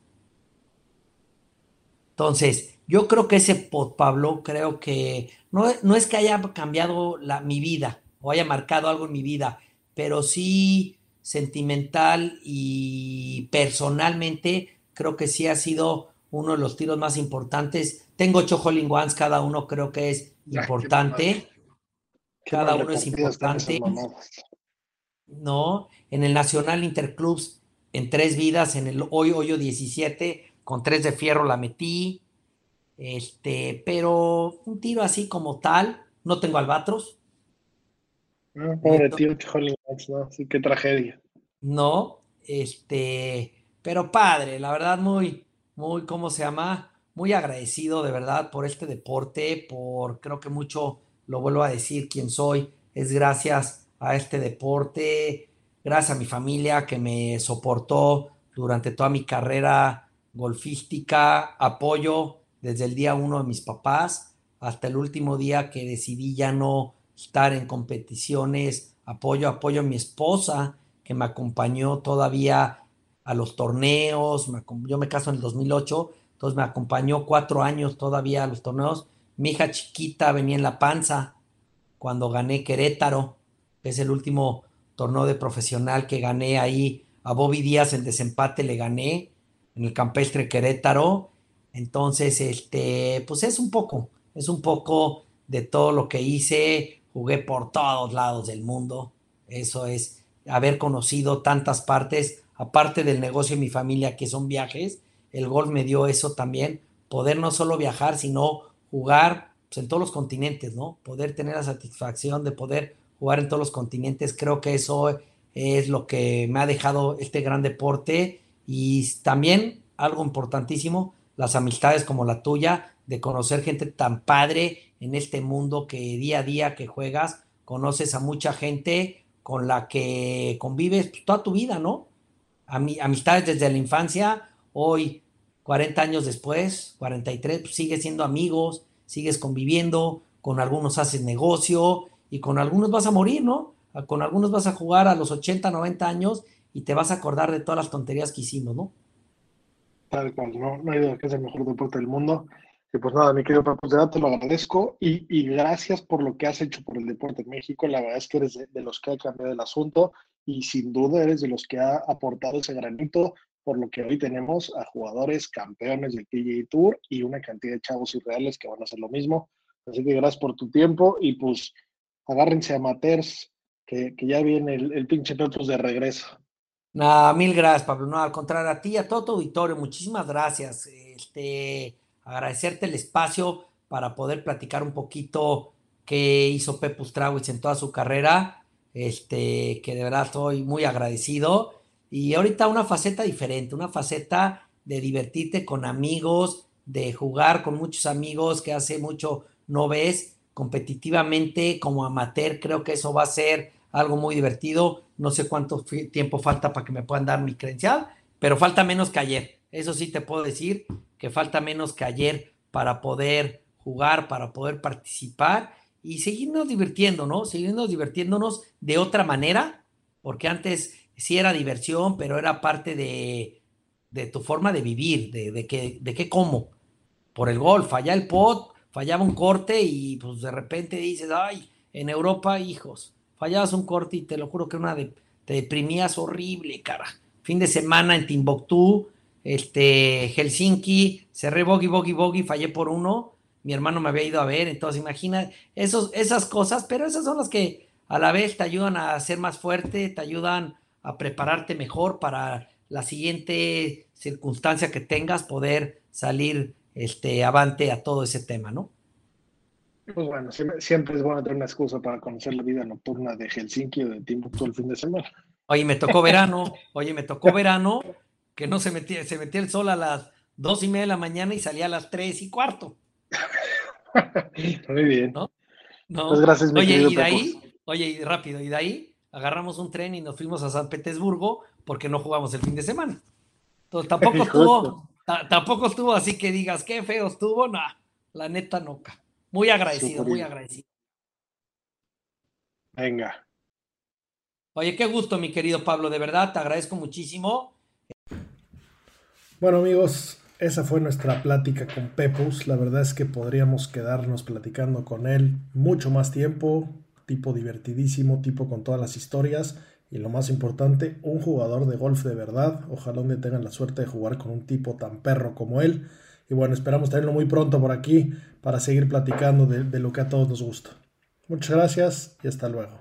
Entonces Yo creo que ese pot, Pablo, creo que no, no es que haya cambiado la, mi vida o haya marcado algo en mi vida, pero sí sentimental y personalmente creo que sí ha sido uno de los tiros más importantes. Tengo ocho Holling Ones, cada uno creo que es importante. cada uno es importante. ¿No? En el Nacional Interclubs, en tres vidas, en el hoy hoyo 17, con tres de fierro la metí. Este, pero un tiro así como tal, no tengo albatros. Ah, pobre tío, ¿no? Sí, qué tragedia. No, este, pero padre, la verdad, muy, muy, ¿cómo se llama? Muy agradecido de verdad por este deporte, por creo que mucho, lo vuelvo a decir, quién soy, es gracias a este deporte, gracias a mi familia que me soportó durante toda mi carrera golfística, apoyo desde el día uno de mis papás hasta el último día que decidí ya no estar en competiciones, apoyo, apoyo a mi esposa que me acompañó todavía a los torneos, yo me caso en el 2008, entonces me acompañó cuatro años todavía a los torneos. Mi hija chiquita venía en la panza cuando gané Querétaro, que es el último torneo de profesional que gané ahí. A Bobby Díaz en desempate le gané en el campestre Querétaro. Entonces, este, pues es un poco, es un poco de todo lo que hice. Jugué por todos lados del mundo. Eso es haber conocido tantas partes aparte del negocio de mi familia, que son viajes, el golf me dio eso también, poder no solo viajar, sino jugar pues, en todos los continentes, ¿no? Poder tener la satisfacción de poder jugar en todos los continentes, creo que eso es lo que me ha dejado este gran deporte y también algo importantísimo, las amistades como la tuya, de conocer gente tan padre en este mundo que día a día que juegas, conoces a mucha gente con la que convives pues, toda tu vida, ¿no? amistades desde la infancia, hoy, 40 años después, 43, pues sigues siendo amigos, sigues conviviendo, con algunos haces negocio y con algunos vas a morir, ¿no? Con algunos vas a jugar a los 80, 90 años y te vas a acordar de todas las tonterías que hicimos, ¿no? Tal cual, no, no hay duda que es el mejor deporte del mundo. Y pues nada, mi querido Papu, te lo agradezco y, gracias por lo que has hecho por el deporte en México. La verdad es que eres de los que ha cambiado el asunto y sin duda eres de los que ha aportado ese granito, por lo que hoy tenemos a jugadores campeones del PGA Tour y una cantidad de chavos irreales que van a hacer lo mismo. Así que gracias por tu tiempo y pues agárrense amateurs, que, que ya viene el, pinche Petrus de regreso. Nada, mil gracias, Pablo. No, al contrario, a ti y a todo tu auditorio, muchísimas gracias. Este, agradecerte el espacio para poder platicar un poquito qué hizo Pepus Trawitz en toda su carrera este, que de verdad estoy muy agradecido. Y ahorita una faceta diferente, una faceta de divertirte con amigos, de jugar con muchos amigos que hace mucho no ves competitivamente como amateur, creo que eso va a ser algo muy divertido. No sé cuánto tiempo falta para que me puedan dar mi credencial, pero falta menos que ayer. Eso sí te puedo decir que falta menos que ayer para poder jugar, para poder participar y seguirnos divirtiendo, ¿no? Seguirnos divirtiéndonos de otra manera, porque antes sí era diversión, pero era parte de, de tu forma de vivir, de, de, que, de qué como. Por el gol, falla el pot, fallaba un corte y pues de repente dices, ay, en Europa, hijos, fallabas un corte y te lo juro que una de, te deprimías horrible, cara. Fin de semana en Timbuktu, este, Helsinki, cerré bogey, bogey, bogey, fallé por uno mi hermano me había ido a ver, entonces imagina esos, esas cosas, pero esas son las que a la vez te ayudan a ser más fuerte, te ayudan a prepararte mejor para la siguiente circunstancia que tengas, poder salir este, avante a todo ese tema, ¿no? Pues bueno, siempre, es bueno tener una excusa para conocer la vida nocturna de Helsinki o de Timbuktu el fin de semana. Oye, me tocó verano, oye, me tocó verano, que no se metía, se metía el sol a las dos y media de la mañana y salía a las tres y cuarto. Muy bien. ¿No? Pues gracias, oye, y de ahí, oye, y rápido, y de ahí agarramos un tren y nos fuimos a San Petersburgo porque no jugamos el fin de semana. Entonces tampoco estuvo, tampoco estuvo así que digas qué feo estuvo, no, la neta no. Muy agradecido, muy agradecido. Venga. Oye, qué gusto, mi querido Pablo, de verdad, te agradezco muchísimo. Bueno, amigos, esa fue nuestra plática con Pepus. La verdad es que podríamos quedarnos platicando con él mucho más tiempo. Tipo divertidísimo, tipo con todas las historias. Y lo más importante, un jugador de golf de verdad. Ojalá día tengan la suerte de jugar con un tipo tan perro como él. Y bueno, esperamos tenerlo muy pronto por aquí para seguir platicando de, de lo que a todos nos gusta. Muchas gracias y hasta luego.